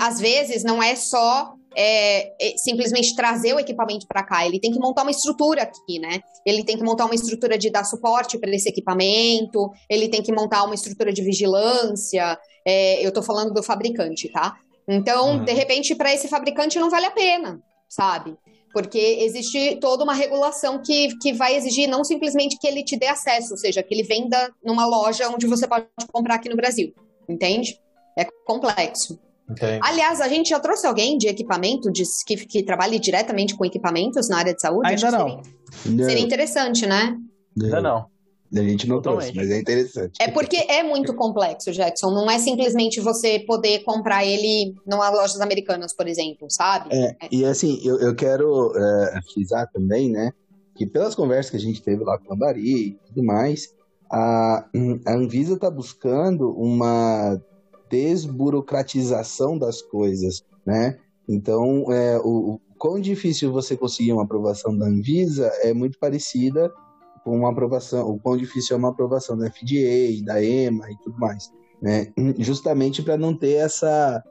às vezes não é só é, é, simplesmente trazer o equipamento para cá, ele tem que montar uma estrutura aqui, né? Ele tem que montar uma estrutura de dar suporte para esse equipamento, ele tem que montar uma estrutura de vigilância. É, eu estou falando do fabricante, tá? Então, uhum. de repente, para esse fabricante não vale a pena, sabe? Porque existe toda uma regulação que, que vai exigir não simplesmente que ele te dê acesso, ou seja, que ele venda numa loja onde você pode comprar aqui no Brasil, entende? É complexo. Okay. Aliás, a gente já trouxe alguém de equipamento de, que, que trabalhe diretamente com equipamentos na área de saúde? Ainda não. Seria, seria, interessante, né? Ainda não. A gente não Totalmente. trouxe, mas é interessante. É porque é muito complexo, Jackson. Não é simplesmente você poder comprar ele numa lojas americanas, por exemplo, sabe? É, é. E assim, eu, eu quero é, frisar também, né? Que pelas conversas que a gente teve lá com a Bari e tudo mais, a, a Anvisa está buscando uma desburocratização das coisas, né? Então, é, o, o quão difícil você conseguir uma aprovação da Anvisa é muito parecida com uma aprovação, o quão difícil é uma aprovação da FDA, da EMA e tudo mais, né? Justamente para não ter essa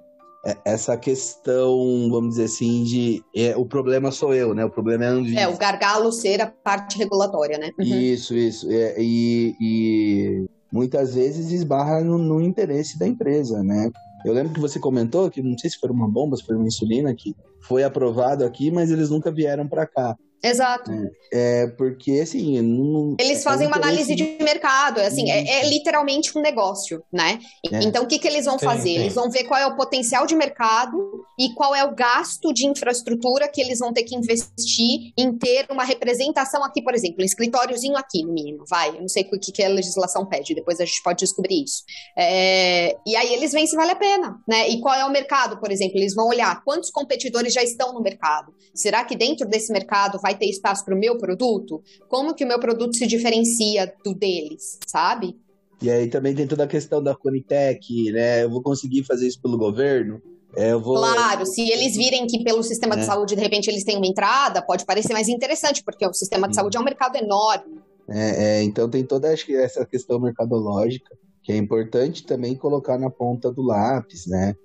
é, essa questão, vamos dizer assim, de é, o problema sou eu, né? O problema é a Anvisa. É, o gargalo ser a parte regulatória, né? Uhum. Isso, isso. É, e, e muitas vezes esbarra no, no, interesse da empresa, né? Eu lembro que você comentou que não sei se foi uma bomba, se foi uma insulina que foi aprovado aqui, mas eles nunca vieram para cá. Exato. É, é porque, assim. Não, eles fazem uma análise de mercado, é assim, é, é, literalmente um negócio, né? É. Então, o que, que eles vão fazer? Sim, sim. Eles vão ver qual é o potencial de mercado e qual é o gasto de infraestrutura que eles vão ter que investir em ter uma representação aqui, por exemplo, um escritóriozinho aqui, no mínimo, vai. Eu não sei o que, que a legislação pede, depois a gente pode descobrir isso. É, e aí eles veem se vale a pena, né? E qual é o mercado, por exemplo? Eles vão olhar quantos competidores já estão no mercado. Será que dentro desse mercado vai vai ter espaço para o meu produto? Como que o meu produto se diferencia do deles, sabe? E aí também tem toda a questão da Conitec, né? Eu vou conseguir fazer isso pelo governo? É, vou... Claro, se eles virem que pelo sistema é. de saúde, de repente, eles têm uma entrada, pode parecer mais interessante, porque o sistema de saúde é um mercado enorme. É, é, então tem toda essa questão mercadológica, que é importante também colocar na ponta do lápis, né?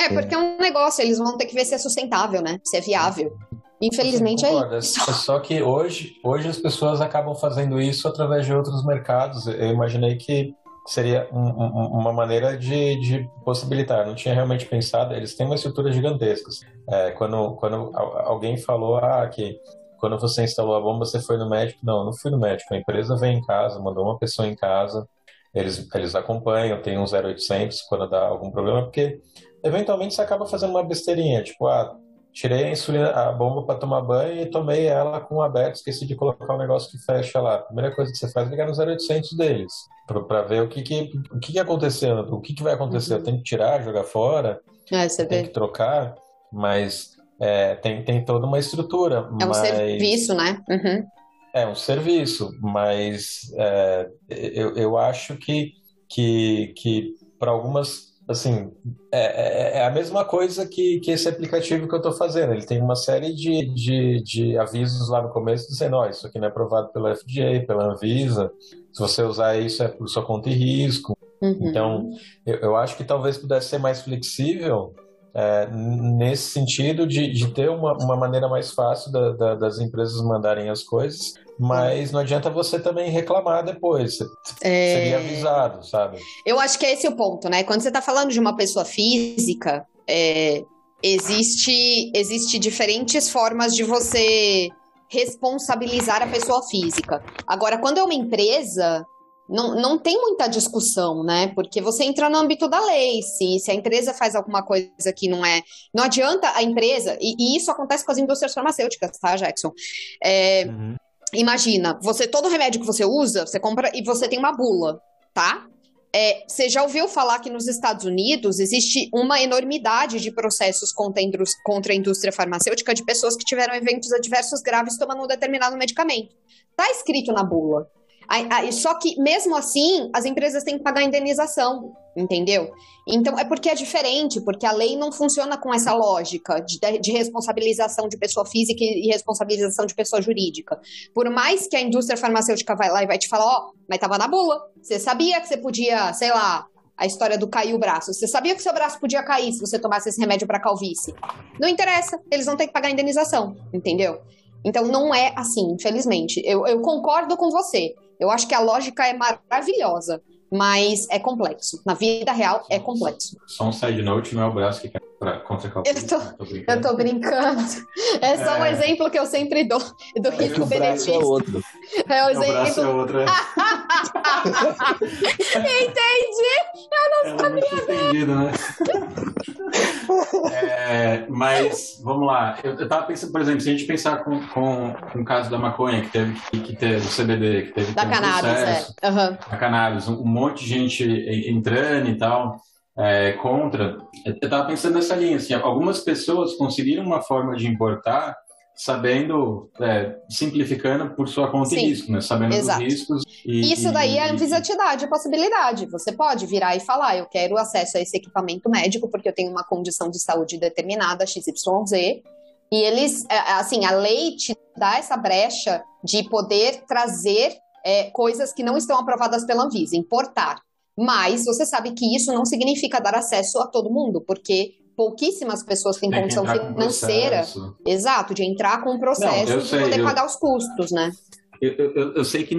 É, porque é um negócio, eles vão ter que ver se é sustentável, né? Se é viável. Infelizmente é isso. É só que hoje, hoje as pessoas acabam fazendo isso através de outros mercados. Eu imaginei que seria um, um, uma maneira de, de possibilitar. Não tinha realmente pensado. Eles têm uma estrutura gigantesca. É, quando, quando alguém falou ah, que quando você instalou a bomba, você foi no médico. Não, eu não fui no médico. A empresa vem em casa, mandou uma pessoa em casa. Eles, eles acompanham, tem um 0800 quando dá algum problema, porque eventualmente você acaba fazendo uma besteirinha. Tipo, ah, tirei a, insulina, a bomba para tomar banho e tomei ela com aberto, esqueci de colocar o um negócio que fecha lá. A primeira coisa que você faz é ligar no 0800 deles, para ver o que que, o que que aconteceu, o que que vai acontecer. Uhum. Tem que tirar, jogar fora, é, tem vê. que trocar, mas é, tem, tem toda uma estrutura. É um mas... serviço, né? Uhum. É um serviço, mas é, eu, eu acho que, que, que para algumas assim, é, é, é, a mesma coisa que, que esse aplicativo que eu estou fazendo. Ele tem uma série de, de, de avisos lá no começo dizendo, ó, oh, isso aqui não é aprovado pela FDA, pela Anvisa, se você usar isso é por sua conta e risco. Uhum. Então, eu, eu acho que talvez pudesse ser mais flexível é, nesse sentido de, de ter uma, uma maneira mais fácil da, da, das empresas mandarem as coisas, mas não adianta você também reclamar depois. Você é... seria avisado, sabe? Eu acho que é esse o ponto, né? Quando você está falando de uma pessoa física, é, existe, existe diferentes formas de você responsabilizar a pessoa física. Agora, quando é uma empresa, não, não tem muita discussão, né? Porque você entra no âmbito da lei. Se, se a empresa faz alguma coisa que não é. Não adianta a empresa. E, e isso acontece com as indústrias farmacêuticas, tá, Jackson? É, uhum. Imagina, você todo remédio que você usa, você compra e você tem uma bula, tá? É, você já ouviu falar que nos Estados Unidos existe uma enormidade de processos contra contra a indústria farmacêutica de pessoas que tiveram eventos adversos graves tomando um determinado medicamento. Tá escrito na bula. Só que, mesmo assim, as empresas têm que pagar indenização, entendeu? Então, é porque é diferente, porque a lei não funciona com essa lógica de, de responsabilização de pessoa física e responsabilização de pessoa jurídica. Por mais que a indústria farmacêutica vai lá e vai te falar, ó, oh, mas tava na bula. Você sabia que você podia, sei lá, a história do cair o braço. Você sabia que seu braço podia cair se você tomasse esse remédio para calvície? Não interessa, eles vão ter que pagar indenização, entendeu? Então não é assim, infelizmente. Eu, eu concordo com você. Eu acho que a lógica é maravilhosa, mas é complexo. Na vida real é complexo. Só um side note, não é o braço que quer contra a eu tô, eu tô brincando. É só é... um exemplo que eu sempre dou do é risco-benefício. É outro. É o exemplo. É é. Entendi! Eu não é sabia. Entendido, né? é, mas, vamos lá. Eu, eu tava pensando, por exemplo, se a gente pensar com, com, com o caso da maconha, que teve que, que ter o CBD, que teve da um cannabis, processo, é. Uhum. Da cannabis, um, um monte de gente entrando e tal é, contra, eu estava pensando nessa linha, assim, algumas pessoas conseguiram uma forma de importar sabendo, é, simplificando por sua conta Sim, e risco, né? Sabendo exato. dos riscos. E, Isso daí é a Anvisa te dá de possibilidade. Você pode virar e falar, eu quero acesso a esse equipamento médico porque eu tenho uma condição de saúde determinada, XYZ, e eles, é, assim, a lei te dá essa brecha de poder trazer é, coisas que não estão aprovadas pela Anvisa, importar. Mas você sabe que isso não significa dar acesso a todo mundo, porque pouquíssimas pessoas têm Tem condição financeira, exato, de entrar com um processo e poder eu... pagar os custos, né? Eu, eu, eu, sei que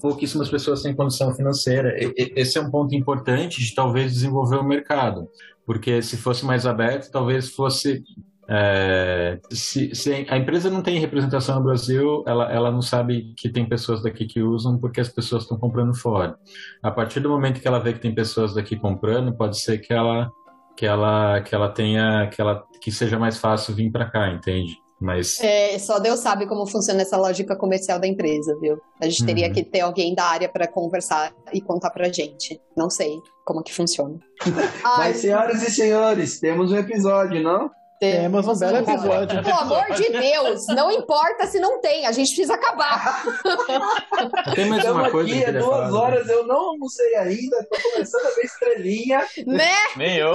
pouquíssimas pessoas têm condição financeira. Esse é um ponto importante de talvez desenvolver o mercado, porque se fosse mais aberto, talvez fosse é, se, se, a empresa não tem representação no Brasil, ela, ela não sabe que tem pessoas daqui que usam porque as pessoas estão comprando fora. A partir do momento que ela vê que tem pessoas daqui comprando, pode ser que ela que ela que ela tenha que ela que seja mais fácil vir para cá, entende? Mas é, só Deus sabe como funciona essa lógica comercial da empresa, viu? A gente teria uhum. que ter alguém da área para conversar e contar pra gente. Não sei como que funciona. Mas senhoras e senhores, temos um episódio, não? Temos um belo episódio. Pelo amor de Deus, não importa se não tem, a gente precisa acabar. Tem mais Estamos uma coisa aqui há duas falar, né? horas, né? eu não almocei ainda, tô começando a ver estrelinha. Né? Nem eu.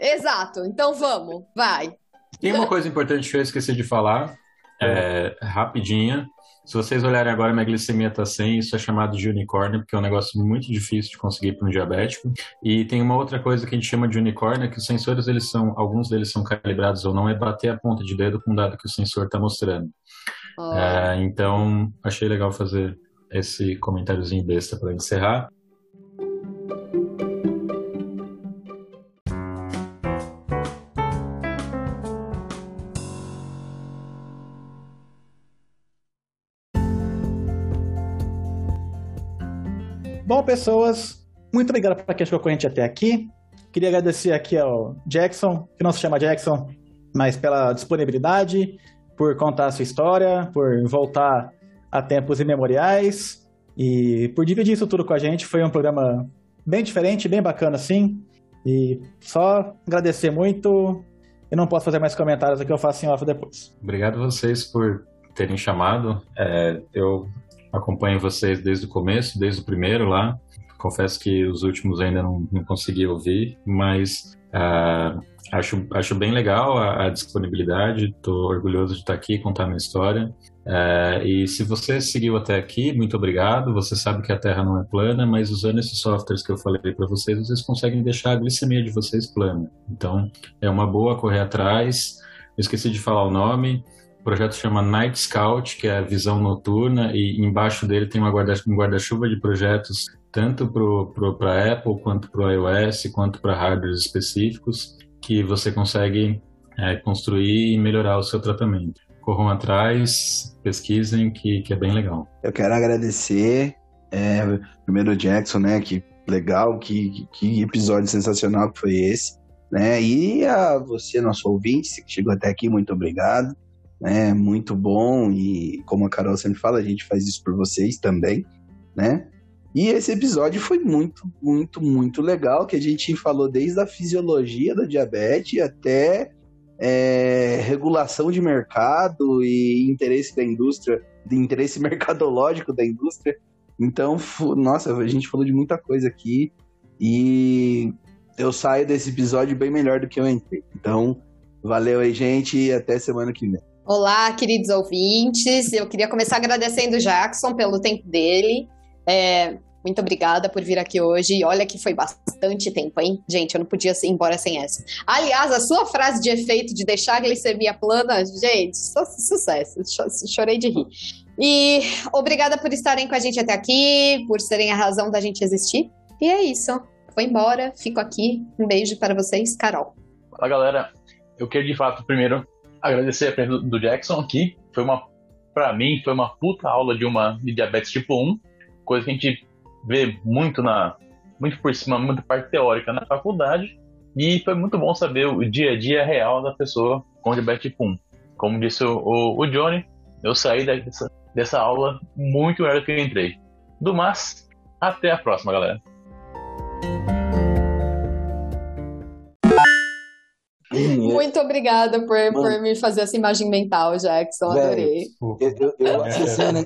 Exato, então vamos, vai. Tem uma coisa importante que eu esqueci de falar, é, rapidinha. Se vocês olharem agora, minha glicemia está 100, isso é chamado de unicórnio, porque é um negócio muito difícil de conseguir para um diabético. E tem uma outra coisa que a gente chama de unicórnio, que os sensores, eles são, alguns deles são calibrados ou não, é bater a ponta de dedo com o dado que o sensor está mostrando. Oh. É, então, achei legal fazer esse comentáriozinho besta para encerrar. Pessoas, muito obrigado para quem ficou com a gente até aqui. Queria agradecer aqui ao Jackson, que não se chama Jackson, mas pela disponibilidade, por contar a sua história, por voltar a tempos imemoriais e por dividir isso tudo com a gente. Foi um programa bem diferente, bem bacana, assim. E só agradecer muito. Eu não posso fazer mais comentários aqui, eu faço em off depois. Obrigado a vocês por terem chamado. É, eu acompanho vocês desde o começo, desde o primeiro lá. Confesso que os últimos ainda não, não consegui ouvir, mas uh, acho, acho bem legal a, a disponibilidade. Estou orgulhoso de estar aqui, contar minha história. É, e se você seguiu até aqui, muito obrigado. Você sabe que a Terra não é plana, mas usando esses softwares que eu falei para vocês, vocês conseguem deixar a glicemia de vocês plana. Então, é uma boa correr atrás. Eu esqueci de falar o nome. O projeto chama Night Scout, que é a visão noturna, e embaixo dele tem uma guarda, um guarda-chuva de projetos tanto para a Apple, quanto para o iOS, quanto para hardwares específicos, que você consegue é, construir e melhorar o seu tratamento corram atrás, pesquisem, que, que é bem legal. Eu quero agradecer, é, primeiro o Jackson, né, que legal, que, que episódio sensacional que foi esse, né, e a você, nosso ouvinte, que chegou até aqui, muito obrigado, né, muito bom, e como a Carol sempre fala, a gente faz isso por vocês também, né, e esse episódio foi muito, muito, muito legal, que a gente falou desde a fisiologia da diabetes até é, regulação de mercado e interesse da indústria, de interesse mercadológico da indústria. Então, nossa, a gente falou de muita coisa aqui e eu saio desse episódio bem melhor do que eu entrei. Então, valeu aí, gente, e até semana que vem. Olá, queridos ouvintes. Eu queria começar agradecendo o Jackson pelo tempo dele. É, muito obrigada por vir aqui hoje. Olha que foi bastante tempo, hein? Gente, eu não podia ir embora sem essa. Aliás, a sua frase de efeito de deixar a glicemia plana, gente, sucesso. Chorei de rir. E obrigada por estarem com a gente até aqui, por serem a razão da gente existir. E é isso. Vou embora, fico aqui. Um beijo para vocês, Carol. Fala, galera. Eu quero de fato primeiro agradecer a presença do Jackson aqui. Foi uma, para mim, foi uma puta aula de uma de diabetes tipo 1, coisa que a gente vê muito na muito por cima, muita parte teórica na faculdade. E foi muito bom saber o dia a dia real da pessoa com diabetes tipo 1. Como disse o, o, o Johnny, eu saí dessa, dessa aula muito melhor do que eu entrei. Do mais, até a próxima, galera. Muito obrigada por, por me fazer essa imagem mental, Jackson. Adorei. Eu, eu, eu acessando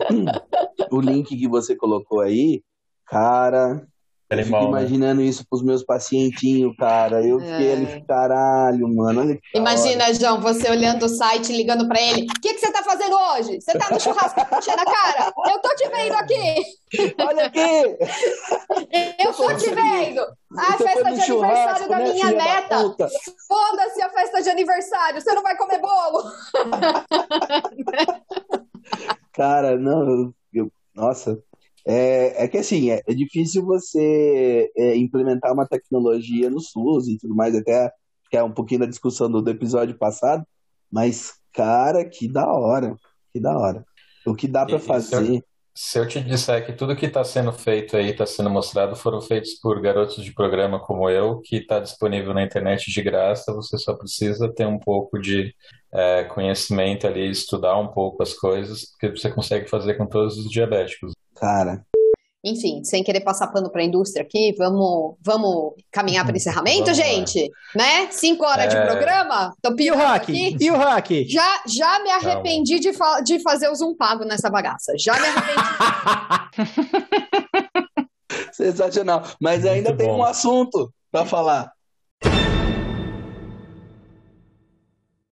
o link que você colocou aí, Cara, eu fico né? imaginando isso pros meus pacientinhos, cara. Eu fiquei é. ali, caralho, mano. Olha Imagina, hora. João, você olhando o site, ligando pra ele. O que, que você tá fazendo hoje? Você tá no churrasco com na cara? Eu tô te vendo aqui. Olha aqui. Eu tô te vendo. A festa de aniversário da né, minha neta. Foda-se a festa de aniversário. Você não vai comer bolo. cara, não. Eu, nossa, é, é que assim, é, é difícil você é, implementar uma tecnologia no SUS e tudo mais, até que é um pouquinho da discussão do, do episódio passado, mas, cara, que da hora, que da hora. O que dá para fazer. Se eu, te disser que tudo que está sendo feito aí, está sendo mostrado, foram feitos por garotos de programa como eu, que está disponível na internet de graça, você só precisa ter um pouco de é, conhecimento ali, estudar um pouco as coisas, porque você consegue fazer com todos os diabéticos. Cara. Enfim, sem querer passar pano para a indústria aqui, vamos, vamos caminhar para o encerramento, vamos gente? Lá. Né? Cinco horas é... de programa? Tô e o hack? Aqui. E o hack? Já, já me arrependi de, fa de fazer o zoom pago nessa bagaça. Já me arrependi. Sensacional. Mas ainda Muito tem bom. um assunto para falar.